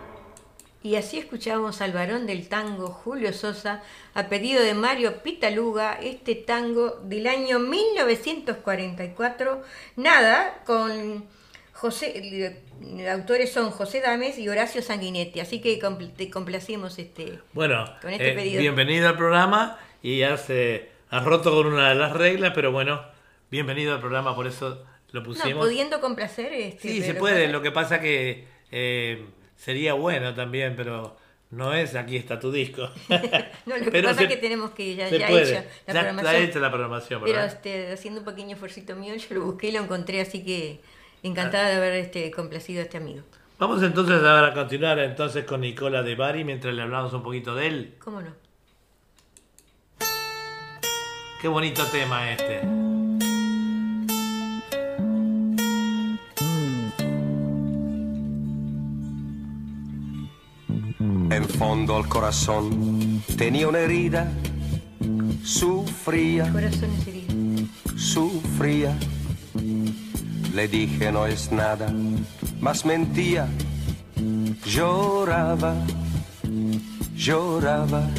Y así escuchamos al varón del tango Julio Sosa a pedido de Mario Pitaluga este tango del año 1944, nada, con José, eh, autores son José Dames y Horacio Sanguinetti, así que compl- te complacimos este. Bueno, Con este eh, pedido. bienvenido al programa y ya se ha roto con una de las reglas, pero bueno, bienvenido al programa, por eso lo No, pusimos. pudiendo complacer este. sí, se puede, pasa- lo que pasa que eh, sería bueno también, pero no es aquí está tu disco. [laughs] No, lo que [laughs] Pero pasa es que tenemos que ya, ya puede. hecha la Ya programación. está hecha la programación, Pero este, haciendo un pequeño esfuerzo mío, yo lo busqué y lo encontré, así que encantada de haber este, complacido a este amigo. Vamos entonces a, a continuar entonces con Nicola de Bari mientras le hablamos un poquito de él. ¿Cómo no? Qué bonito tema este. En fondo al corazón tenía una herida, sufría, Corazones heridos. sufría. Le dije no es nada, mas mentía, lloraba, lloraba.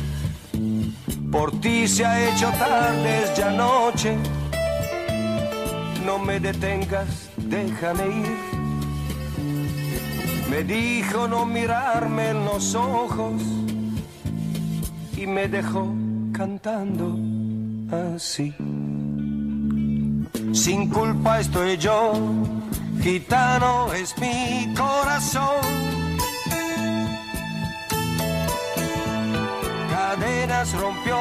Por ti se ha hecho tarde, es ya noche. No me detengas, déjame ir. Me dijo no mirarme en los ojos y me dejó cantando así. Sin culpa estoy yo, gitano es mi corazón. Cadenas rompió,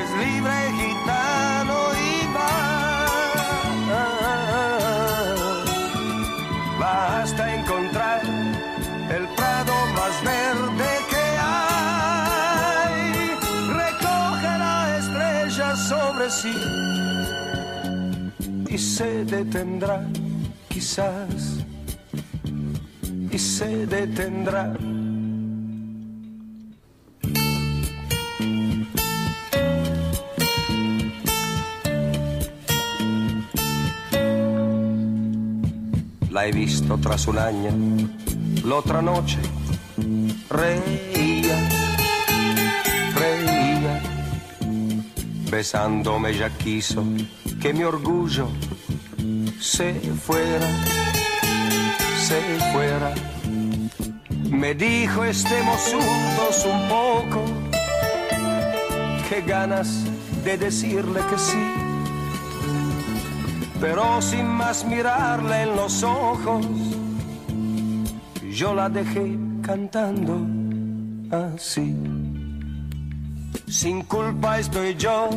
es libre gitano y va. Basta encontrar y se detendrá, quizás, y se detendrá. La he visto tras un año, la otra noche reía, reía, besándome ya quiso que mi orgullo se fuera, se fuera. Me dijo estemos juntos un poco, qué ganas de decirle que sí pero sin más mirarle en los ojos, yo la dejé cantando así. Sin culpa estoy yo,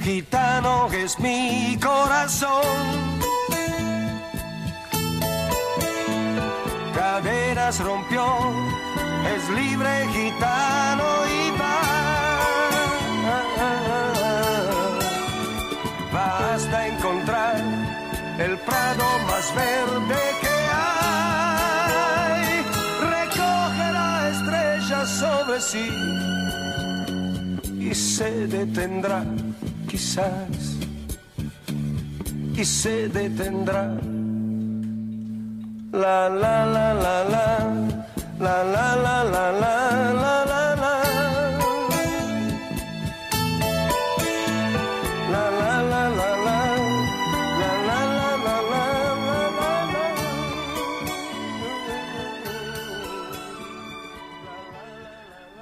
gitano es mi corazón. Caderas rompió, es libre gitano y va. Basta encontrar el prado más verde que hay. Recoge la estrella sobre sí y se detendrá, quizás, y se detendrá. La la la la la, la la la la la la la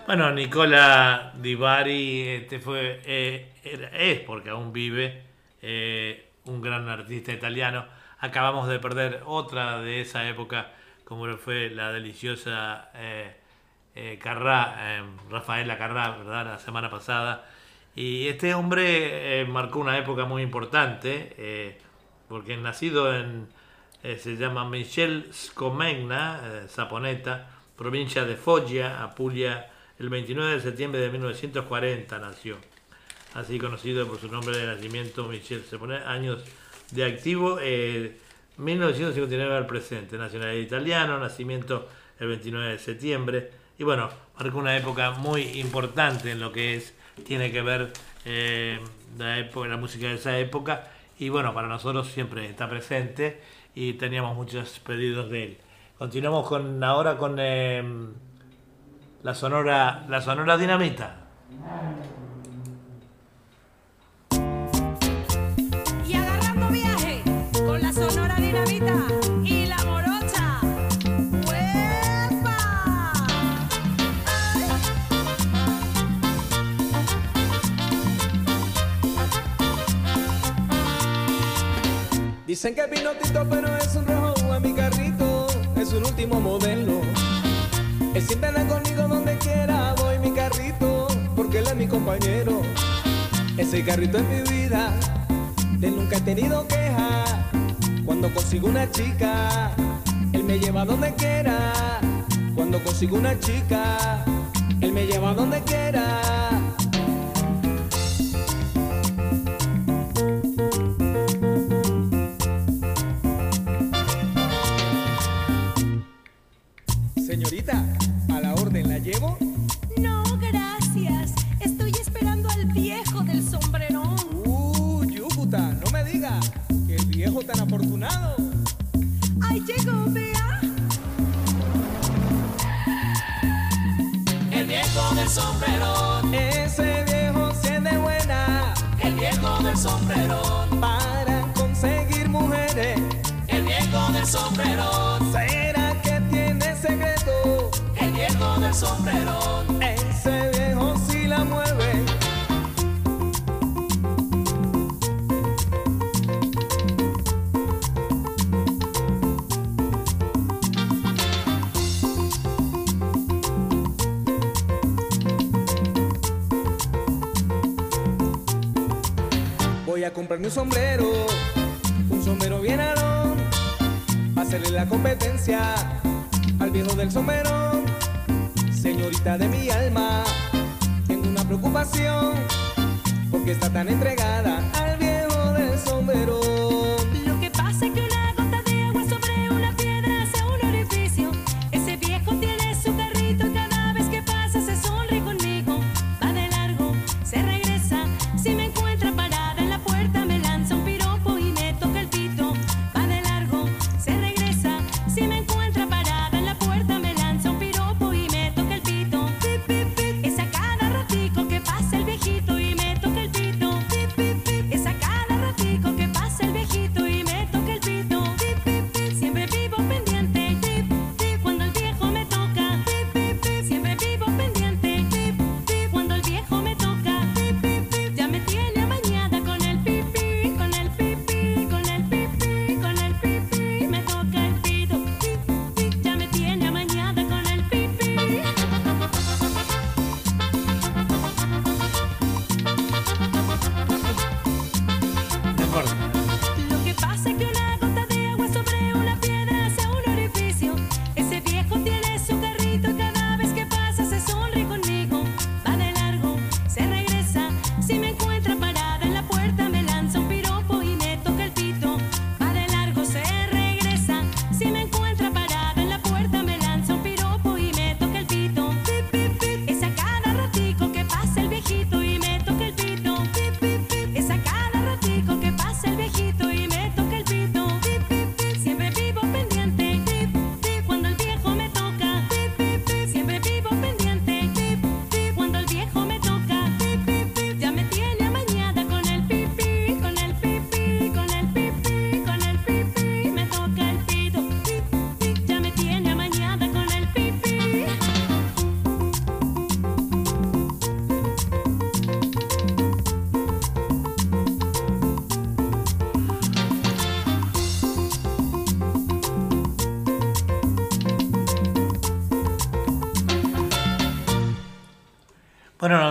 Bueno, Nicola Di Bari este fue, eh, es, porque aún vive, eh, un gran artista italiano. Acabamos de perder otra de esa época, como fue la deliciosa eh, eh, eh, Rafaela Carrá, ¿verdad? La semana pasada. Y este hombre eh, marcó una época muy importante, porque nacido en, se llama Michel Scomegna, Saponeta, provincia de Foggia, Apulia, el 29 de septiembre de 1940 nació. Así conocido por su nombre de nacimiento, Michel Saponeta, años de activo, eh, 1959 al presente, nacionalidad italiano, nacimiento el 29 de septiembre. Y bueno, marcó una época muy importante en lo que es, tiene que ver eh, la, época, la música de esa época. Y bueno, para nosotros siempre está presente y teníamos muchos pedidos de él. Continuamos con ahora con eh, la sonora, la sonora dinamita. Dicen que vino tinto, pero es un rojo a mi carrito, es un último modelo. Él siempre anda conmigo donde quiera, voy mi carrito, porque él es mi compañero. Ese carrito es mi vida, de nunca he tenido queja. Cuando consigo una chica, él me lleva donde quiera. Cuando consigo una chica, él me lleva donde quiera. sombrero.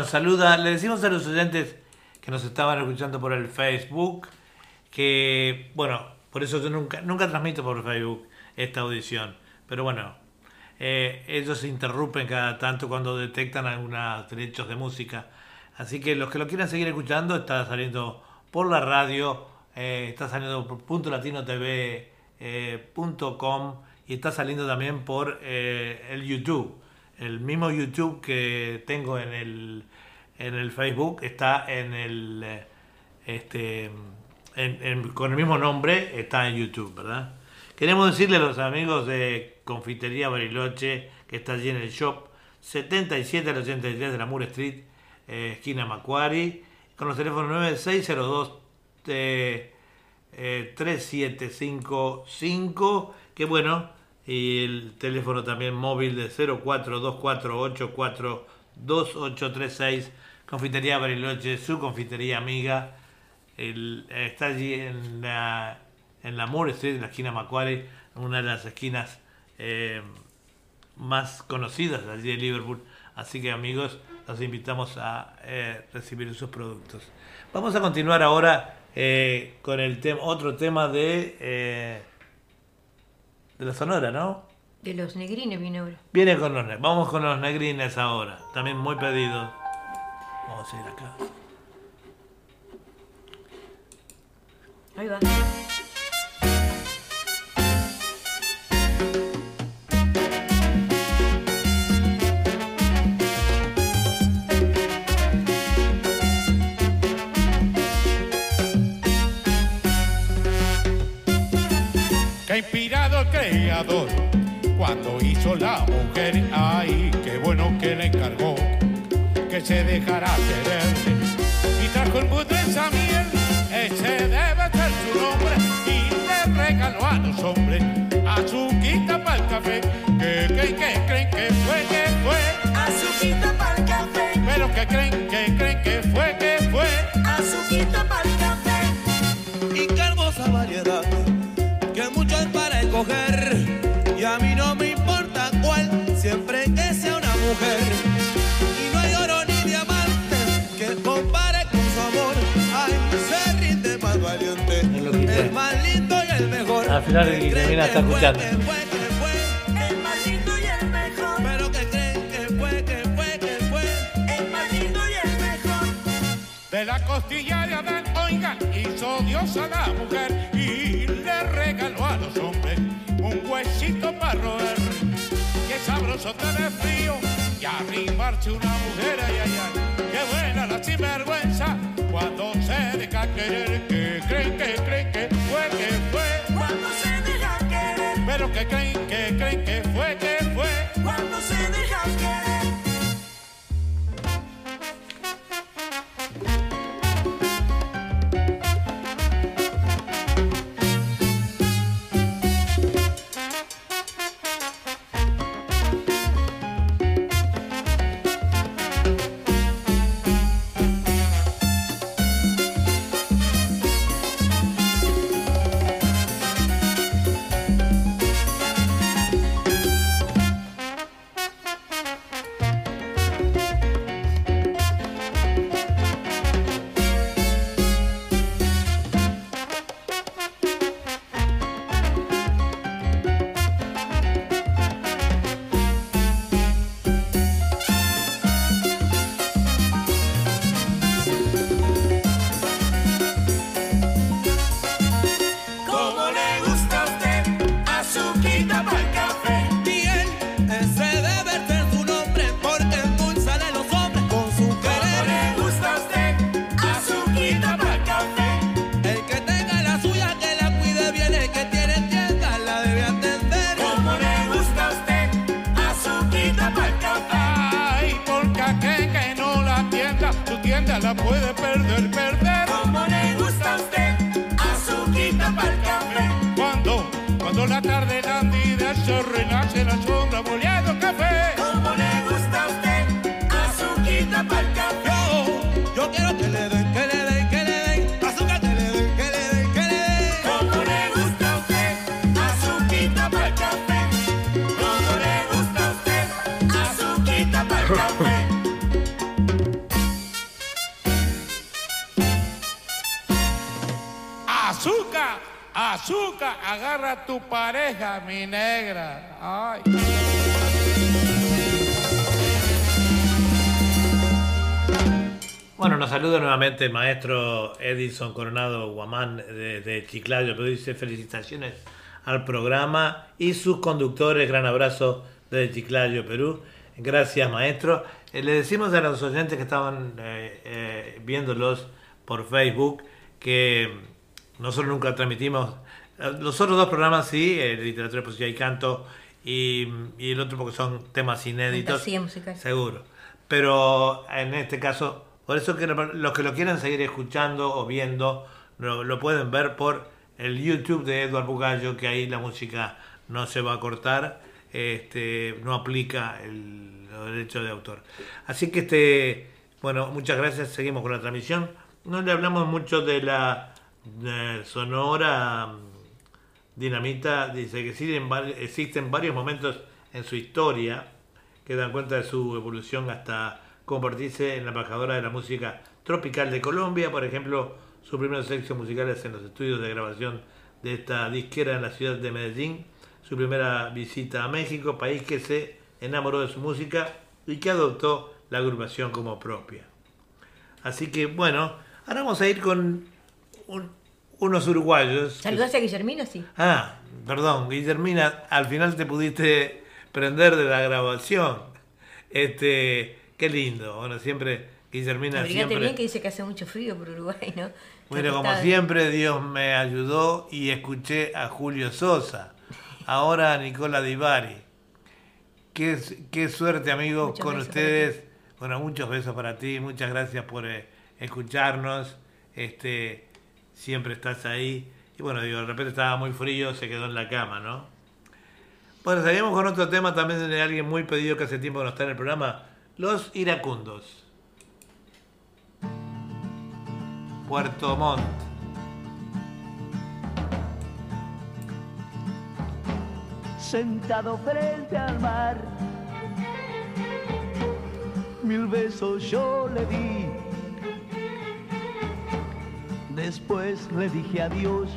saluda. Le decimos a los oyentes que nos estaban escuchando por el Facebook que, bueno, por eso yo nunca, nunca transmito por Facebook esta audición. Pero bueno, eh, ellos se interrumpen cada tanto cuando detectan algunos derechos de música. Así que los que lo quieran seguir escuchando, está saliendo por la radio, eh, está saliendo por puntolatinotv.com eh, y está saliendo también por el YouTube. El mismo YouTube que tengo en el en el Facebook, está en el eh, este con el mismo nombre, está en YouTube, ¿verdad? Queremos decirle a los amigos de Confitería Bariloche, que está allí en el shop, 77 al 83 de la Moore Street, eh, esquina Macquarie, con los teléfonos 9602 eh, eh, 3755, que bueno, y el teléfono también móvil de 0424842836 Confitería Bariloche, su confitería amiga. Está allí en la, en la Moore Street, en la esquina Macuare, una de las esquinas eh, más conocidas allí de Liverpool. Así que amigos, los invitamos a eh, recibir sus productos. Vamos a continuar ahora eh, con el tema otro tema de, eh, de la Sonora, ¿no? De los negrines viene ahora. Viene con los negrines. Vamos con los negrines ahora. También muy pedido. Vamos a ir acá. Ahí va. que inspirado el creador cuando hizo la mujer. Se dejara querer y trajo el mundo esa miel. Ese debe ser su nombre y le regaló a los hombres azuquita para el café. Que creen que creen que fue que fue Azuquita pa'l café, pero que creen que creen que fue que fue azuquita pa'l café. y qué hermosa variedad, que mucho hay para escoger. Y a mí no me importa cuál, siempre que sea una mujer. Fue. el más lindo y el mejor. de la costilla de Adán. Oigan, hizo Dios a la mujer y le regaló a los hombres un huesito para roer. Qué sabroso tener frío y arrimarse una mujer, ay, ay, ay. Qué buena la sinvergüenza cuando se deja querer. Que creen, que creen que fue, que fue. Cuando se deja querer, Pero que creen, que creen que fue, que fue. cuando se nuevamente el maestro Edison Coronado Guamán de, de Chiclayo, pero dice felicitaciones al programa y sus conductores, gran abrazo desde Chiclayo, Perú. Gracias, maestro. Eh, le decimos a los oyentes que estaban eh, eh, viéndolos por Facebook que nosotros nunca transmitimos, los otros dos programas sí, Literatura, Poesía y Canto, y, y el otro porque son temas inéditos. Fantasía musical. Seguro. Pero en este caso, por eso que lo- los que lo quieran seguir escuchando o viendo, lo, pueden ver por el YouTube de Eduard Bugallo, que ahí la música no se va a cortar, este, no aplica el, los derechos de autor. Así que, este, bueno, muchas gracias, seguimos con la transmisión. No le hablamos mucho de la Sonora mm, Dinamita, dice que existen, existen varios momentos en su historia que dan cuenta de su evolución hasta convertirse en la embajadora de la música tropical de Colombia, por ejemplo, sus primeros éxitos musicales en los estudios de grabación de esta disquera en la ciudad de Medellín, su primera visita a México, país que se enamoró de su música y que adoptó la agrupación como propia. Así que bueno, ahora vamos a ir con un- unos uruguayos. ¿Saludaste a Guillermina? Sí. Ah, perdón, Guillermina, al final te pudiste prender de la grabación. Este, qué lindo. Bueno, siempre Guillermina Abrigate siempre bien que dice que hace mucho frío por Uruguay, ¿no? [laughs] bueno, como Está- siempre, Dios me ayudó y escuché a Julio Sosa, ahora a Nicola Di Bari. Qué, qué suerte, amigos, Muchos con ustedes. Bueno, muchos besos para ti, muchas gracias por eh, escucharnos. Este, siempre estás ahí. Y bueno, digo, de repente estaba muy frío, se quedó en la cama, ¿no? Bueno, seguimos con otro tema también de alguien muy pedido que hace tiempo que no está en el programa, los iracundos. Puerto Montt. sentado frente al mar. Mil besos yo le di. Después le dije adiós,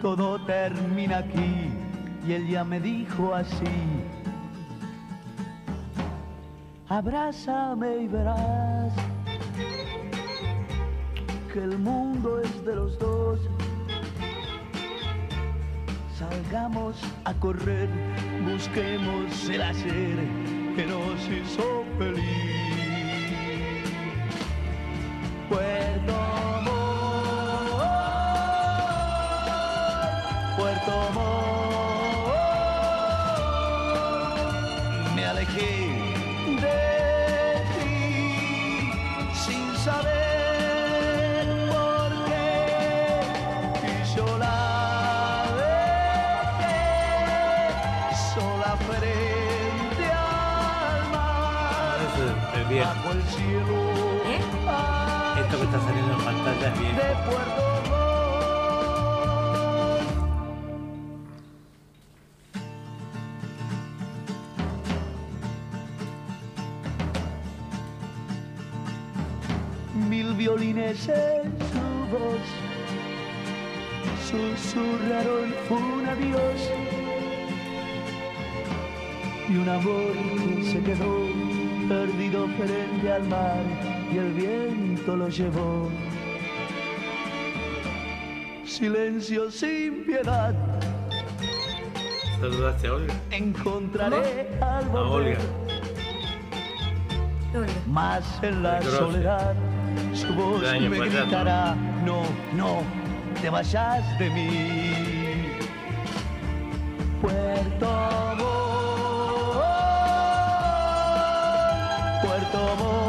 todo termina aquí. Y él ya me dijo así. Abrázame y verás que el mundo es de los dos. Salgamos a correr, busquemos el hacer que nos hizo feliz. Puerto Montt, Puerto Montt, de Puerto. Mil violines en su voz susurraron un adiós y un amor que se quedó perdido frente al mar y el viento lo llevó. Silencio sin piedad, ¿Saludaste a Olga? encontraré al A volver. Olga. Más en la soledad, su voz me pasado. gritará, no, no, te vayas de mí. Puerto Montt, Puerto Montt,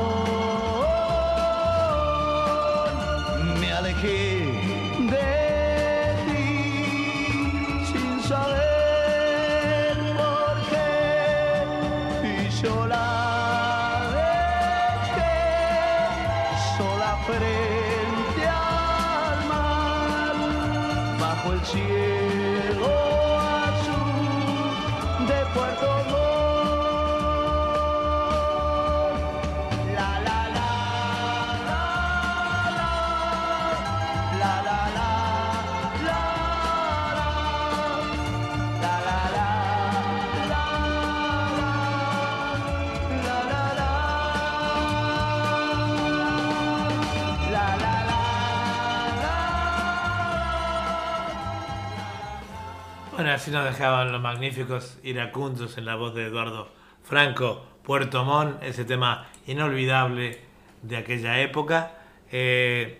así nos dejaban los magníficos iracundos en la voz de Eduardo Franco, Puerto Montt, ese tema inolvidable de aquella época. Eh,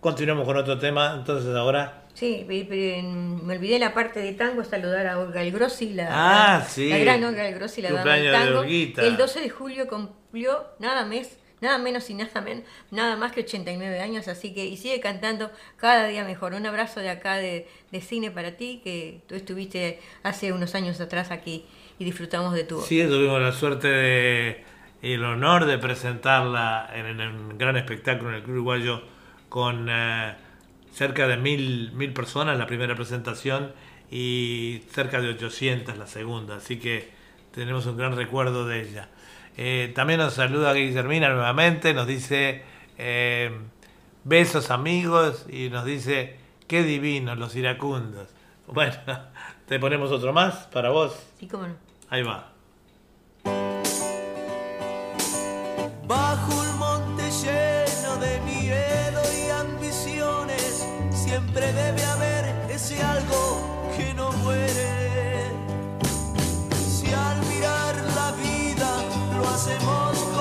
continuamos con otro tema, entonces ahora. Sí, me olvidé la parte de tango, saludar a Olga El Grossi, la, Ah, sí. la gran Olga El Grossi, la dama del Cumpleaños de tango. El 12 de julio cumplió nada mes, nada menos y nada menos, nada más que 89 años, así que y sigue cantando cada día mejor. Un abrazo de acá de, de cine para ti, que tú estuviste hace unos años atrás aquí y disfrutamos de tu voz. Sí, tuvimos la suerte de, y el honor de presentarla en, en el gran espectáculo en el Club Uruguayo con eh, cerca de mil, mil personas la primera presentación y cerca de 800 la segunda, así que tenemos un gran recuerdo de ella. Eh, también nos saluda Guillermina nuevamente, nos dice, eh, besos amigos y nos dice, qué divinos los iracundos. Bueno, [laughs] te ponemos otro más para vos. Sí, cómo no. Ahí va. Bajo un monte lleno de miedo y ambiciones, siempre debe haber ese algo lo hacemos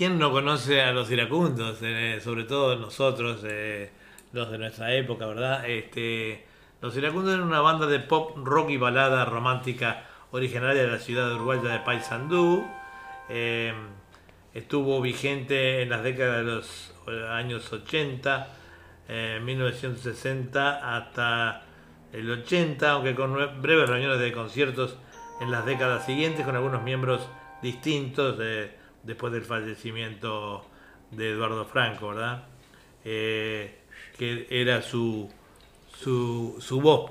¿quién no conoce a los iracundos? Eh, sobre todo nosotros, eh, los de nuestra época, ¿verdad? Este, los iracundos eran una banda de pop, rock y balada romántica originaria de la ciudad uruguaya de Paysandú. Eh, estuvo vigente en las décadas de los años 80, eh, 1960 hasta el 80, aunque con breves reuniones de conciertos en las décadas siguientes con algunos miembros distintos después del fallecimiento de Eduardo Franco, ¿verdad? Eh, que era su, su, su voz,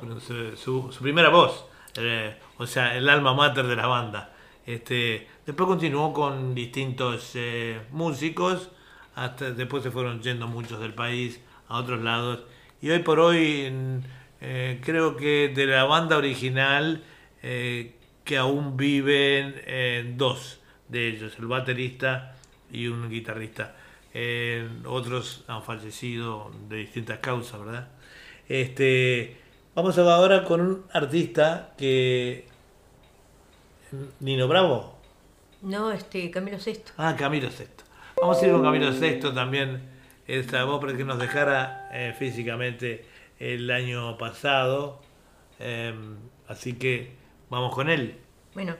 su, primera voz, eh, o sea, el alma mater de la banda. Este, después continuó con distintos eh, músicos, hasta después se fueron yendo muchos del país a otros lados. Y hoy por hoy creo que de la banda original que aún viven dos de ellos, el baterista y un guitarrista. Eh, otros han fallecido de distintas causas, ¿verdad? Este, vamos a ahora con un artista que... Nino Bravo. No, este, Camilo Sexto. Ah, Camilo Sexto. Vamos a ir con Camilo Sexto también. Esta voz para que nos dejara eh, físicamente el año pasado. Eh, así que vamos con él. Bueno,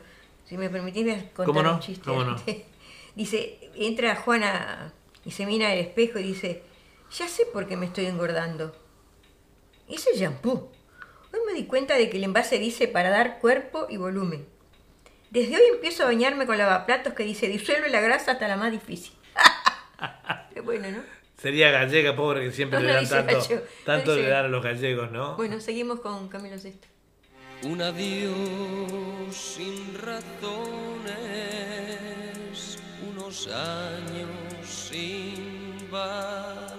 si me permitís voy a contar un chiste. ¿Cómo no? [laughs] Dice, entra Juana y se mira al espejo y dice, ya sé por qué me estoy engordando. Hice shampoo. Hoy me di cuenta de que el envase dice para dar cuerpo y volumen. Desde hoy empiezo a bañarme con lavaplatos que dice disuelve la grasa hasta la más difícil. [laughs] Qué bueno, ¿no? Sería gallega, pobre, que siempre [laughs] No, le dan tanto, tanto no le dan a los gallegos, ¿no? Bueno, seguimos con Camilo Sesto. Un adiós sin razones, unos años sin valor.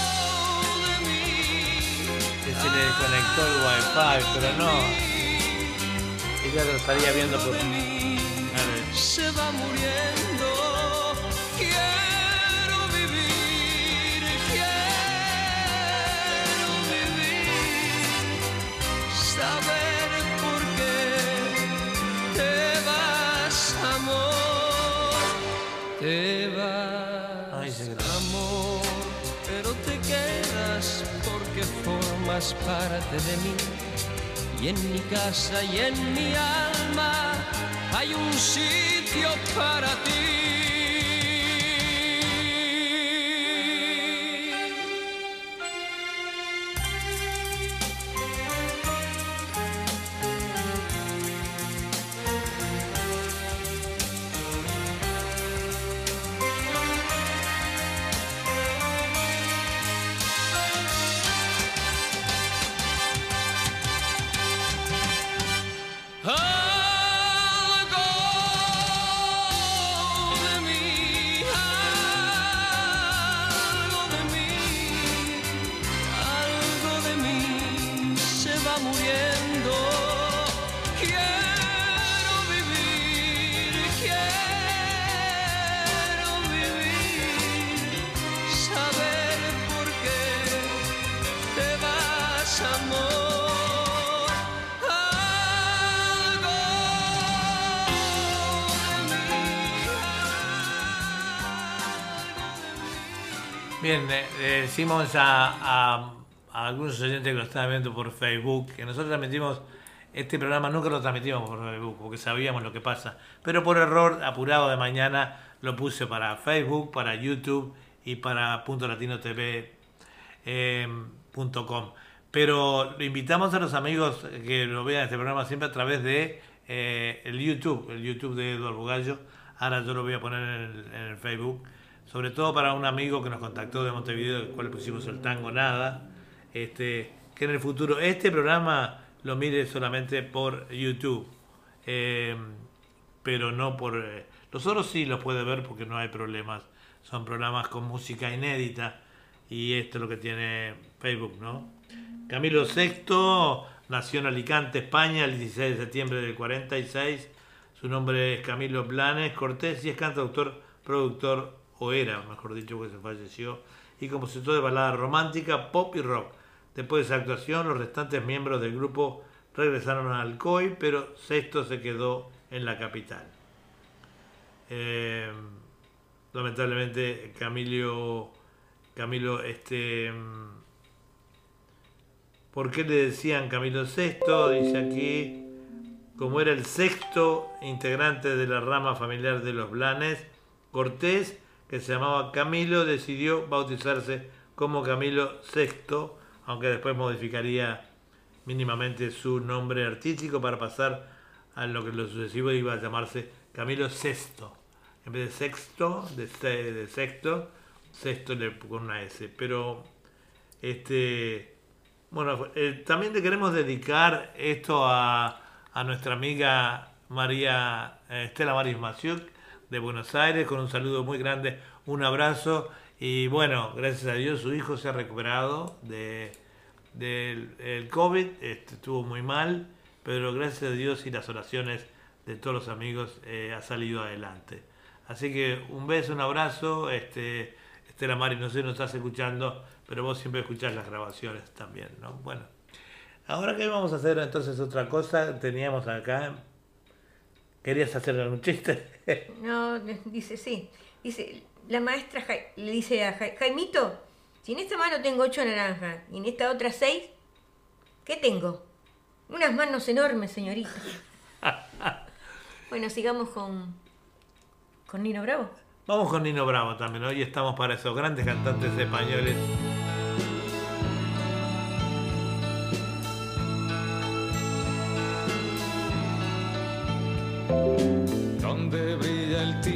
le desconectó el wifi, pero no. Ella lo estaría viendo por... A ver. Formas parte de mí. Y en mi casa y en mi alma hay un sitio para ti. Decimos a, algunos oyentes que lo están viendo por Facebook que nosotros transmitimos este programa, nunca lo transmitimos por Facebook porque sabíamos lo que pasa, pero por error, apurado de mañana, lo puse para Facebook, para YouTube y para punto latino TV eh, punto com. Pero lo invitamos a los amigos que lo vean este programa siempre a través de eh, el YouTube, el YouTube de Eduardo Bugallo. Ahora yo lo voy a poner en el, en el Facebook. Sobre todo para un amigo que nos contactó de Montevideo, del cual pusimos el tango nada. Este, que en el futuro este programa lo mire solamente por YouTube. Eh, pero no por... eh, los otros sí los puede ver porque no hay problemas. Son programas con música inédita y esto es lo que tiene Facebook, ¿no? Camilo VI nació en Alicante, España, el 16 de septiembre del 46. Su nombre es Camilo Blanes Cortés y es cantautor, productor, o era, mejor dicho, porque se falleció, y compositor de balada romántica, pop y rock. Después de esa actuación, los restantes miembros del grupo regresaron al COI, pero Sexto se quedó en la capital. Eh, lamentablemente, Camilo, Camilo, este, mm, ¿por qué le decían Camilo Sexto? Dice aquí, como era el sexto integrante de la rama familiar de los Blanes, Cortés, que se llamaba Camilo, decidió bautizarse como Camilo VI, aunque después modificaría mínimamente su nombre artístico para pasar a lo que en lo sucesivo iba a llamarse Camilo VI. En vez de sexto, de, se- de sexto, sexto le con una S. Pero, este, bueno, eh, también le queremos dedicar esto a, a nuestra amiga María eh, Estela Maris Maciuk de Buenos Aires, con un saludo muy grande, un abrazo. Y bueno, gracias a Dios su hijo se ha recuperado de, del el COVID, este, estuvo muy mal, pero gracias a Dios y las oraciones de todos los amigos eh, ha salido adelante. Así que un beso, un abrazo. Este, Estela Mari, no sé si nos estás escuchando, pero vos siempre escuchás las grabaciones también, ¿no? Bueno, ahora que vamos a hacer entonces otra cosa, teníamos acá. ¿Querías hacer algún chiste? [laughs] No, dice, sí. Dice, la maestra le dice a Jai- Jaimito, si en esta mano tengo ocho naranjas y en esta otra seis, ¿qué tengo? Unas manos enormes, señorita. [laughs] bueno, sigamos con, con Nino Bravo. Vamos con Nino Bravo también. Hoy estamos para esos grandes cantantes españoles.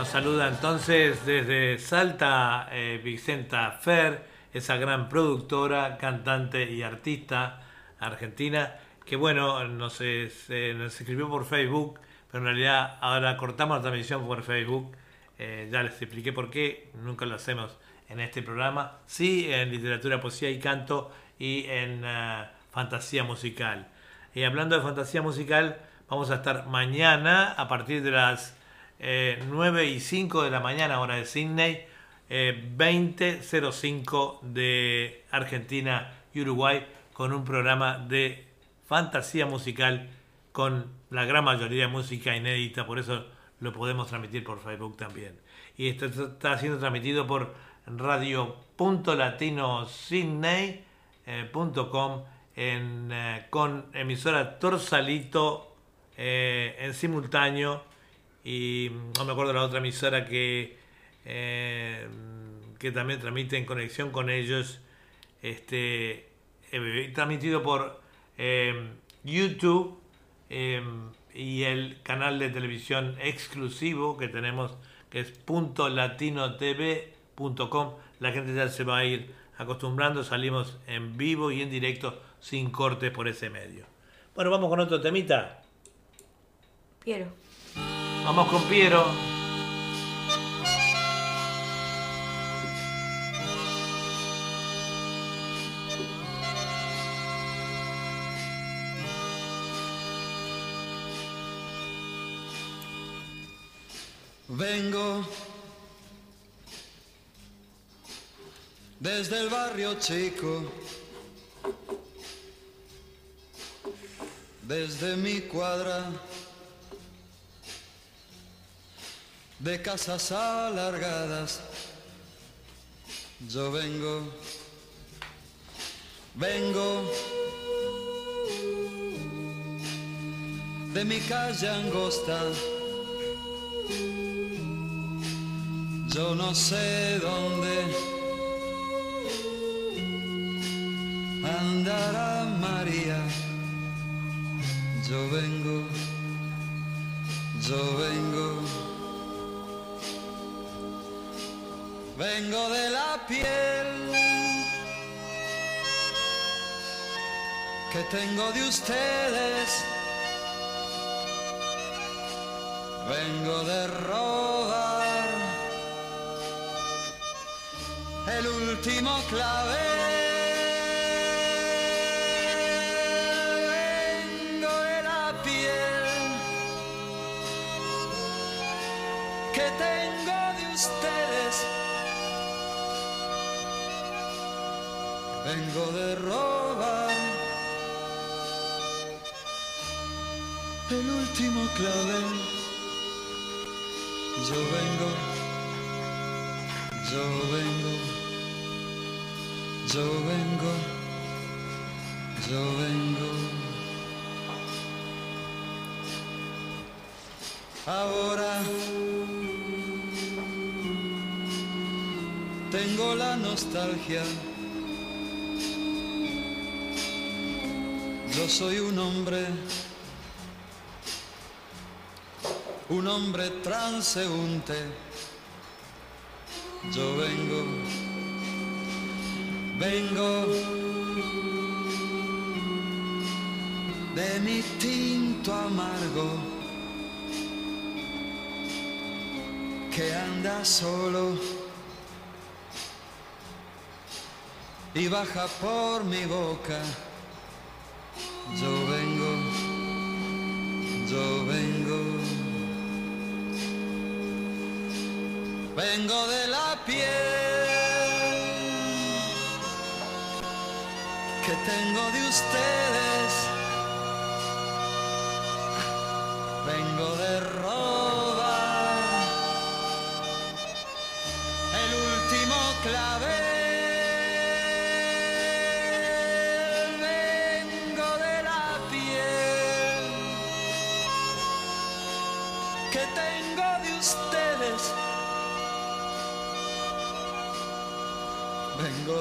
Nos saluda entonces desde Salta eh, Vicenta Fer, esa gran productora, cantante y artista argentina, que bueno, eh, nos escribió por Facebook, pero en realidad ahora cortamos la transmisión por Facebook. Eh, ya les expliqué por qué, nunca lo hacemos en este programa. Sí, en literatura, poesía y canto y en fantasía musical. Y hablando de fantasía musical, vamos a estar mañana a partir de las eh, 9 y 5 de la mañana, hora de Sydney, eh, 20.05 de Argentina y Uruguay, con un programa de fantasía musical con la gran mayoría de música inédita, por eso lo podemos transmitir por Facebook también. Y esto está siendo transmitido por radio.latinosidney.com en, eh, con emisora Torsalito eh, en simultáneo y mm, no me acuerdo la otra emisora que, eh, que también transmite en conexión con ellos, este, eh, transmitido por eh, YouTube eh, y el canal de televisión exclusivo que tenemos, que es .latinotv.com. La gente ya se va a ir acostumbrando, salimos en vivo y en directo sin cortes por ese medio. Bueno, vamos con otro temita. Piero. Vamos con Piero. Vengo desde el barrio chico, desde mi cuadra de casas alargadas. Yo vengo, vengo de mi calle angosta. Yo no sé dónde andará María. Yo vengo, yo vengo, vengo de la piel que tengo de ustedes. Vengo de robar el último clave. Vengo de robar el último clavel. Yo vengo, yo vengo, yo vengo, yo vengo. Ahora tengo la nostalgia. Soy un hombre un hombre transeúnte. Yo vengo, vengo de mi tinto amargo que anda solo y baja por mi boca. Yo vengo, yo vengo. Vengo de la piel que tengo de ustedes. Vengo de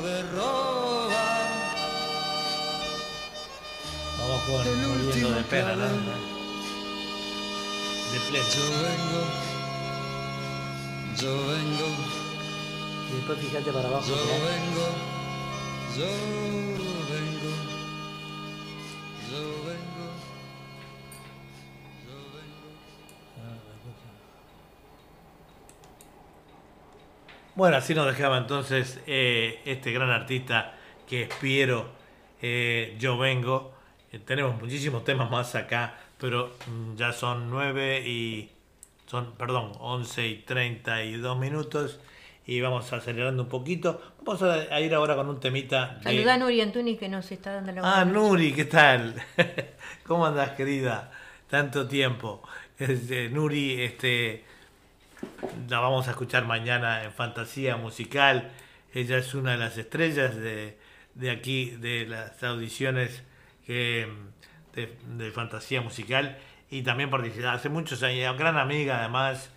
De robar. Vamos con El Muriendo de pena, ¿no? De pleno. Yo vengo, yo vengo, Y después fíjate para abajo. yo vengo, yo Bueno, así nos dejaba entonces eh, este gran artista que es Piero eh, Yo Vengo. Eh, tenemos muchísimos temas más acá, pero mm, ya son 9 y. Son, perdón, 11 y 32 minutos. Y vamos acelerando un poquito. Vamos a, a ir ahora con un temita. de- a Nuri Antunes que nos está dando la Ah, Nuri, ¿qué tal? [laughs] ¿Cómo andas, querida? Tanto tiempo. Este, Nuri, este, la vamos a escuchar mañana en Fantasía Musical. Ella es una de las estrellas de, de aquí, de las audiciones de, de Fantasía Musical. Y también participa hace muchos años, gran amiga además,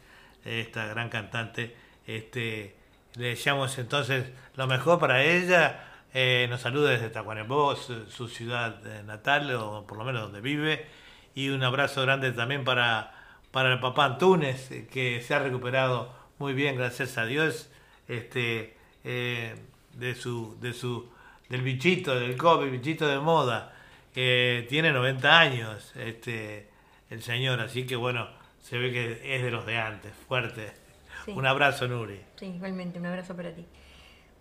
esta gran cantante. Este, le deseamos entonces lo mejor para ella. Eh, nos saluda desde Tacuarembó, su, su ciudad natal, o por lo menos donde vive. Y un abrazo grande también para, para el papá Antunes, eh, que se ha recuperado muy bien, gracias a Dios, este, eh, de su, de su, del bichito, del COVID, bichito de moda. Eh, tiene 90 años, este, el señor, así que bueno, se ve que es de los de antes, fuerte. Sí. Un abrazo, Nuri. Sí, igualmente, un abrazo para ti.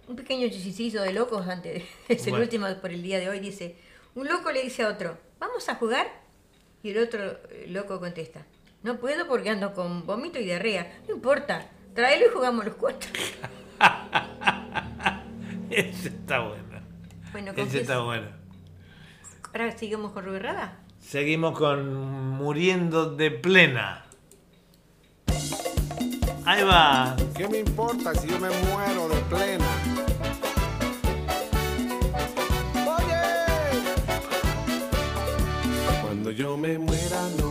Un pequeño chistecito de locos antes, [laughs] es el último por el día de hoy, dice, un loco le dice a otro, ¿vamos a jugar? Y el otro eh, loco contesta, no puedo porque ando con vómito y diarrea. No importa, tráelo y jugamos los cuatro. [laughs] Ese está bueno. Bueno, ¿con Ese está bueno. Ahora sigamos con Rubén Rada. Seguimos con Muriendo de Plena. Ahí va. ¿Qué me importa si yo me muero de plena? Cuando yo me muera no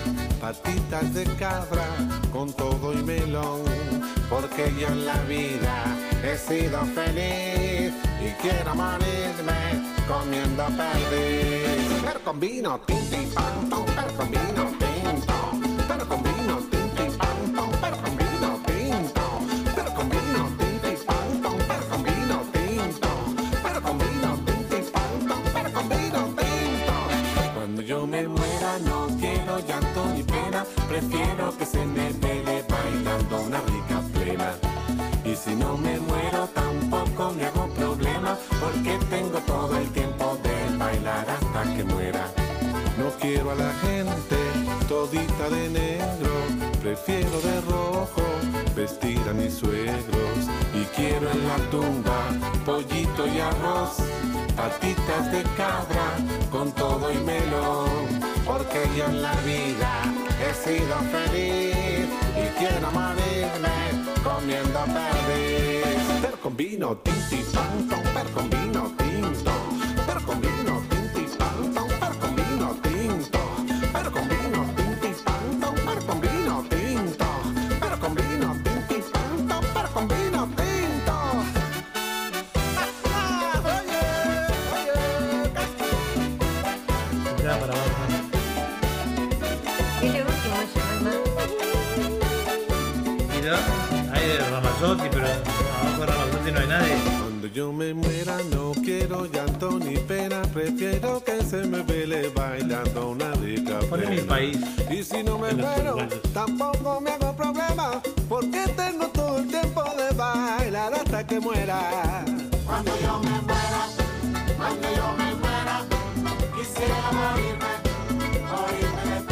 patitas de cabra con todo y melón, porque yo en la vida he sido feliz y quiero morirme comiendo perdiz. Pero con vino, tinti, pan, tom, pero con vino tinto, si no me muero tampoco me hago problema, porque tengo todo el tiempo de bailar hasta que muera. No quiero a la gente todita de negro, prefiero de rojo vestir a mis suegros. Y quiero en la tumba pollito y arroz, patitas de cabra con todo y melón, porque yo en la vida he sido feliz y quiero morirme comiendo perdiz. Pero con vino, tinti, pan, con yo me muera no quiero llanto ni pena, prefiero que se me vele bailando una rica en mi país. Y si no me muero, tampoco me hago problema, porque tengo todo el tiempo de bailar hasta que muera. Cuando yo me muera, cuando yo me muera, quisiera morirme, morirme de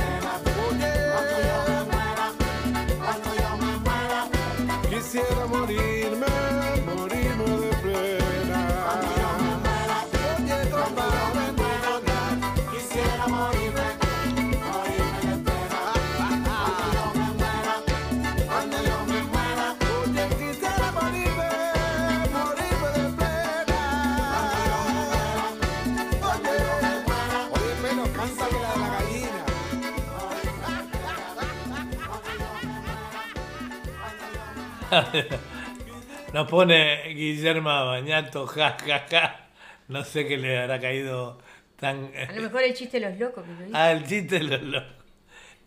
[laughs] Nos pone Guillermo Bañato, ja, ja, ja. No sé qué le habrá caído tan... A lo mejor el chiste de los locos que lo. Ah, el chiste de los locos.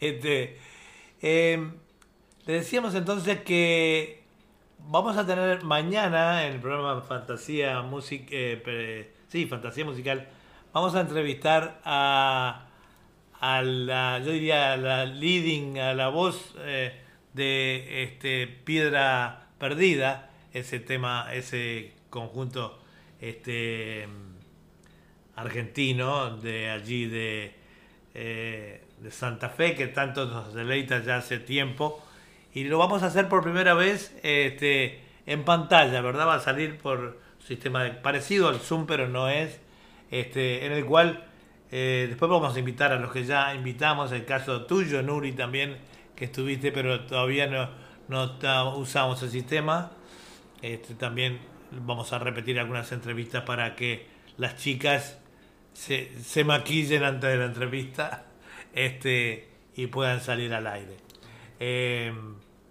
Este, eh, le decíamos entonces que vamos a tener mañana en el programa Fantasía Music, eh, sí, Fantasía Musical, vamos a entrevistar a, a la, yo diría a la leading, a la voz eh, de este Piedra Perdida, ese tema, ese conjunto este argentino de allí de, eh, de Santa Fe que tanto nos deleita ya hace tiempo y lo vamos a hacer por primera vez este, en pantalla, ¿verdad? Va a salir por sistema parecido al Zoom, pero no es, este, en el cual eh, después vamos a invitar a los que ya invitamos, el caso tuyo, Nuri, también, que estuviste, pero todavía no, no usamos el sistema. Este, también vamos a repetir algunas entrevistas para que las chicas se, se maquillen antes de la entrevista este, y puedan salir al aire. Eh,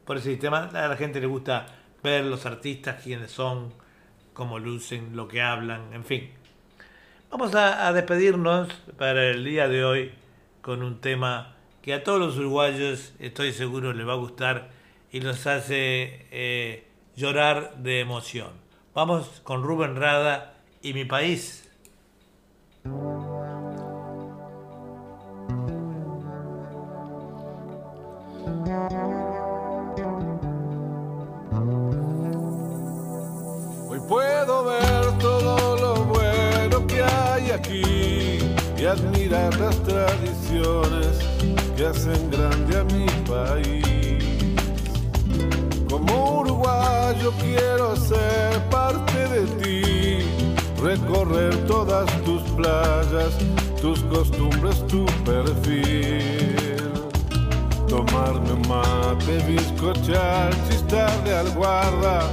por ese sistema a la gente le gusta ver los artistas, quiénes son, cómo lucen, lo que hablan, en fin. Vamos a, a despedirnos para el día de hoy con un tema que a todos los uruguayos estoy seguro les va a gustar y los hace eh, llorar de emoción. Vamos con Rubén Rada y mi país. Hoy puedo ver todo lo bueno que hay aquí y admirar las tradiciones que hacen grande a mi país. Como uruguayo quiero ser parte de ti, recorrer todas tus playas, tus costumbres, tu perfil. Tomarme un mate, bizcochar, chistarle al guarda,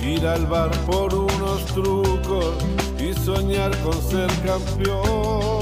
ir al bar por unos trucos y soñar con ser campeón.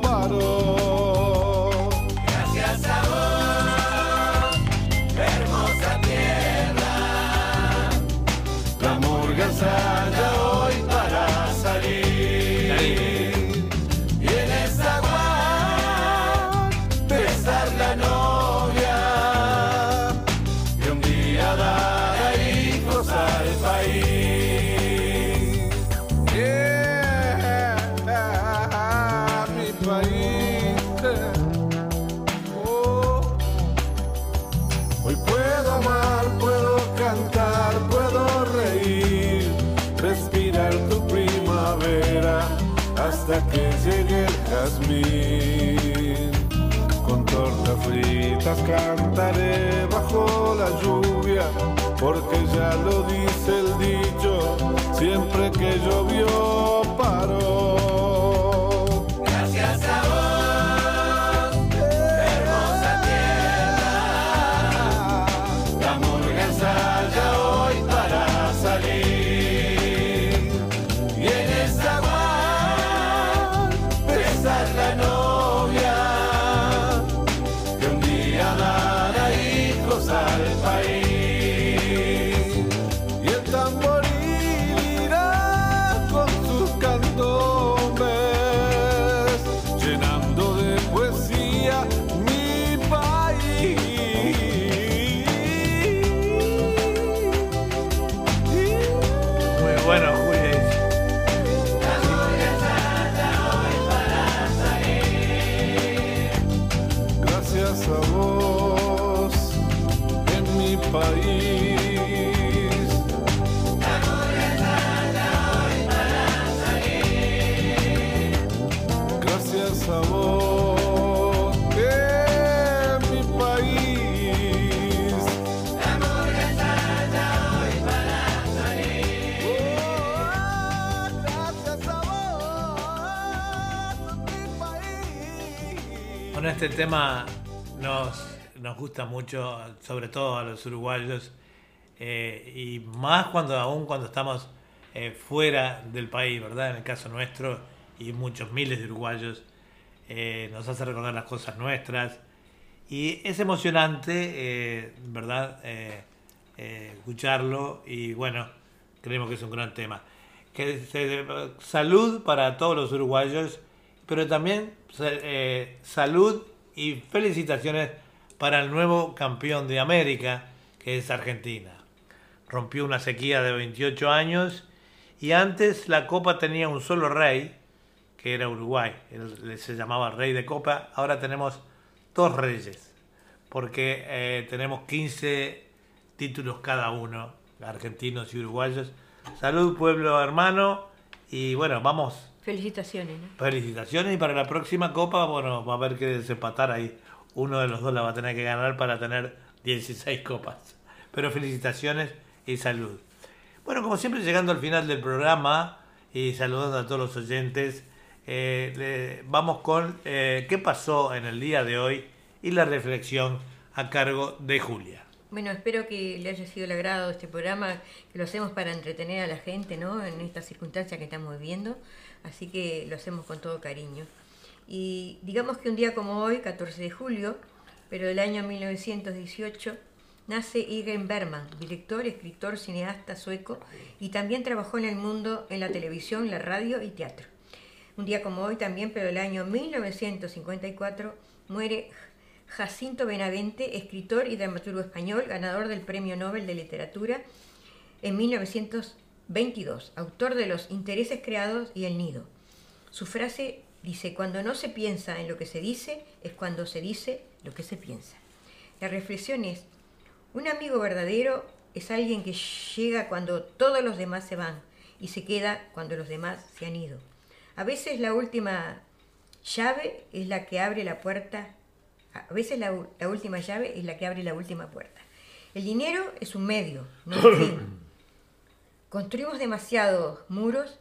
time. Cantaré bajo la lluvia, porque ya lo dice el dicho, siempre que llovió paró. Este tema nos, nos gusta mucho, sobre todo a los uruguayos, eh, y más cuando aún cuando estamos eh, fuera del país, ¿verdad? En el caso nuestro y muchos miles de uruguayos, eh, nos hace recordar las cosas nuestras. Y es emocionante, ¿verdad? Escucharlo y bueno, creemos que es un gran tema. Que salud para todos los uruguayos, pero también sa- salud y felicitaciones para el nuevo campeón de América, que es Argentina. Rompió una sequía de 28 años y antes la Copa tenía un solo rey, que era Uruguay. Él se llamaba Rey de Copa. Ahora tenemos dos reyes, porque eh, tenemos 15 títulos cada uno, argentinos y uruguayos. Salud, pueblo hermano. Y bueno, vamos Felicitaciones, ¿no? Felicitaciones y para la próxima copa, bueno, va a haber que desempatar ahí. Uno de los dos la va a tener que ganar para tener 16 copas. Pero felicitaciones y salud. Bueno, como siempre, llegando al final del programa y saludando a todos los oyentes, eh, le- vamos con eh, qué pasó en el día de hoy y la reflexión a cargo de Julia. Bueno, espero que le haya sido el agrado este programa, que lo hacemos para entretener a la gente, ¿no? En estas circunstancias que estamos viviendo, así que lo hacemos con todo cariño. Y digamos que un día como hoy, 14 de julio, pero del año 1918, nace Egan Berman, director, escritor, cineasta sueco, y también trabajó en el mundo en la televisión, la radio y teatro. Un día como hoy también, pero del año 1954, muere Jacinto Benavente, escritor y dramaturgo español, ganador del Premio Nobel de Literatura en 1922, autor de Los intereses creados y El nido. Su frase dice, cuando no se piensa en lo que se dice, es cuando se dice lo que se piensa. La reflexión es, un amigo verdadero es alguien que llega cuando todos los demás se van y se queda cuando los demás se han ido. A veces la última llave es la que abre la puerta, a veces la última llave es la que abre la última puerta. El dinero es un medio, no un fin. [laughs] Construimos demasiados muros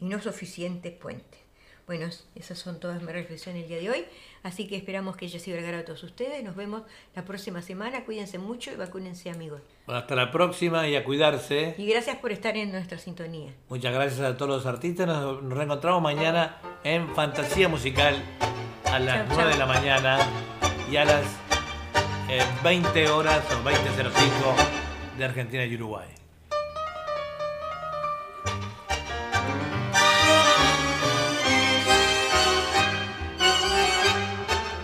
y no suficientes puentes. Bueno, es- esas son todas mis reflexiones el día de hoy, así que esperamos que haya sido el a todos ustedes. Nos vemos la próxima semana, cuídense mucho y vacúnense amigos. Bueno, hasta la próxima y a cuidarse. Y gracias por estar en nuestra sintonía. Muchas gracias a todos los artistas. Nos nos reencontramos mañana en Fantasía Musical a las Chau, 9 de chau. la mañana y a las eh, 20 horas o 20.05 de Argentina y Uruguay.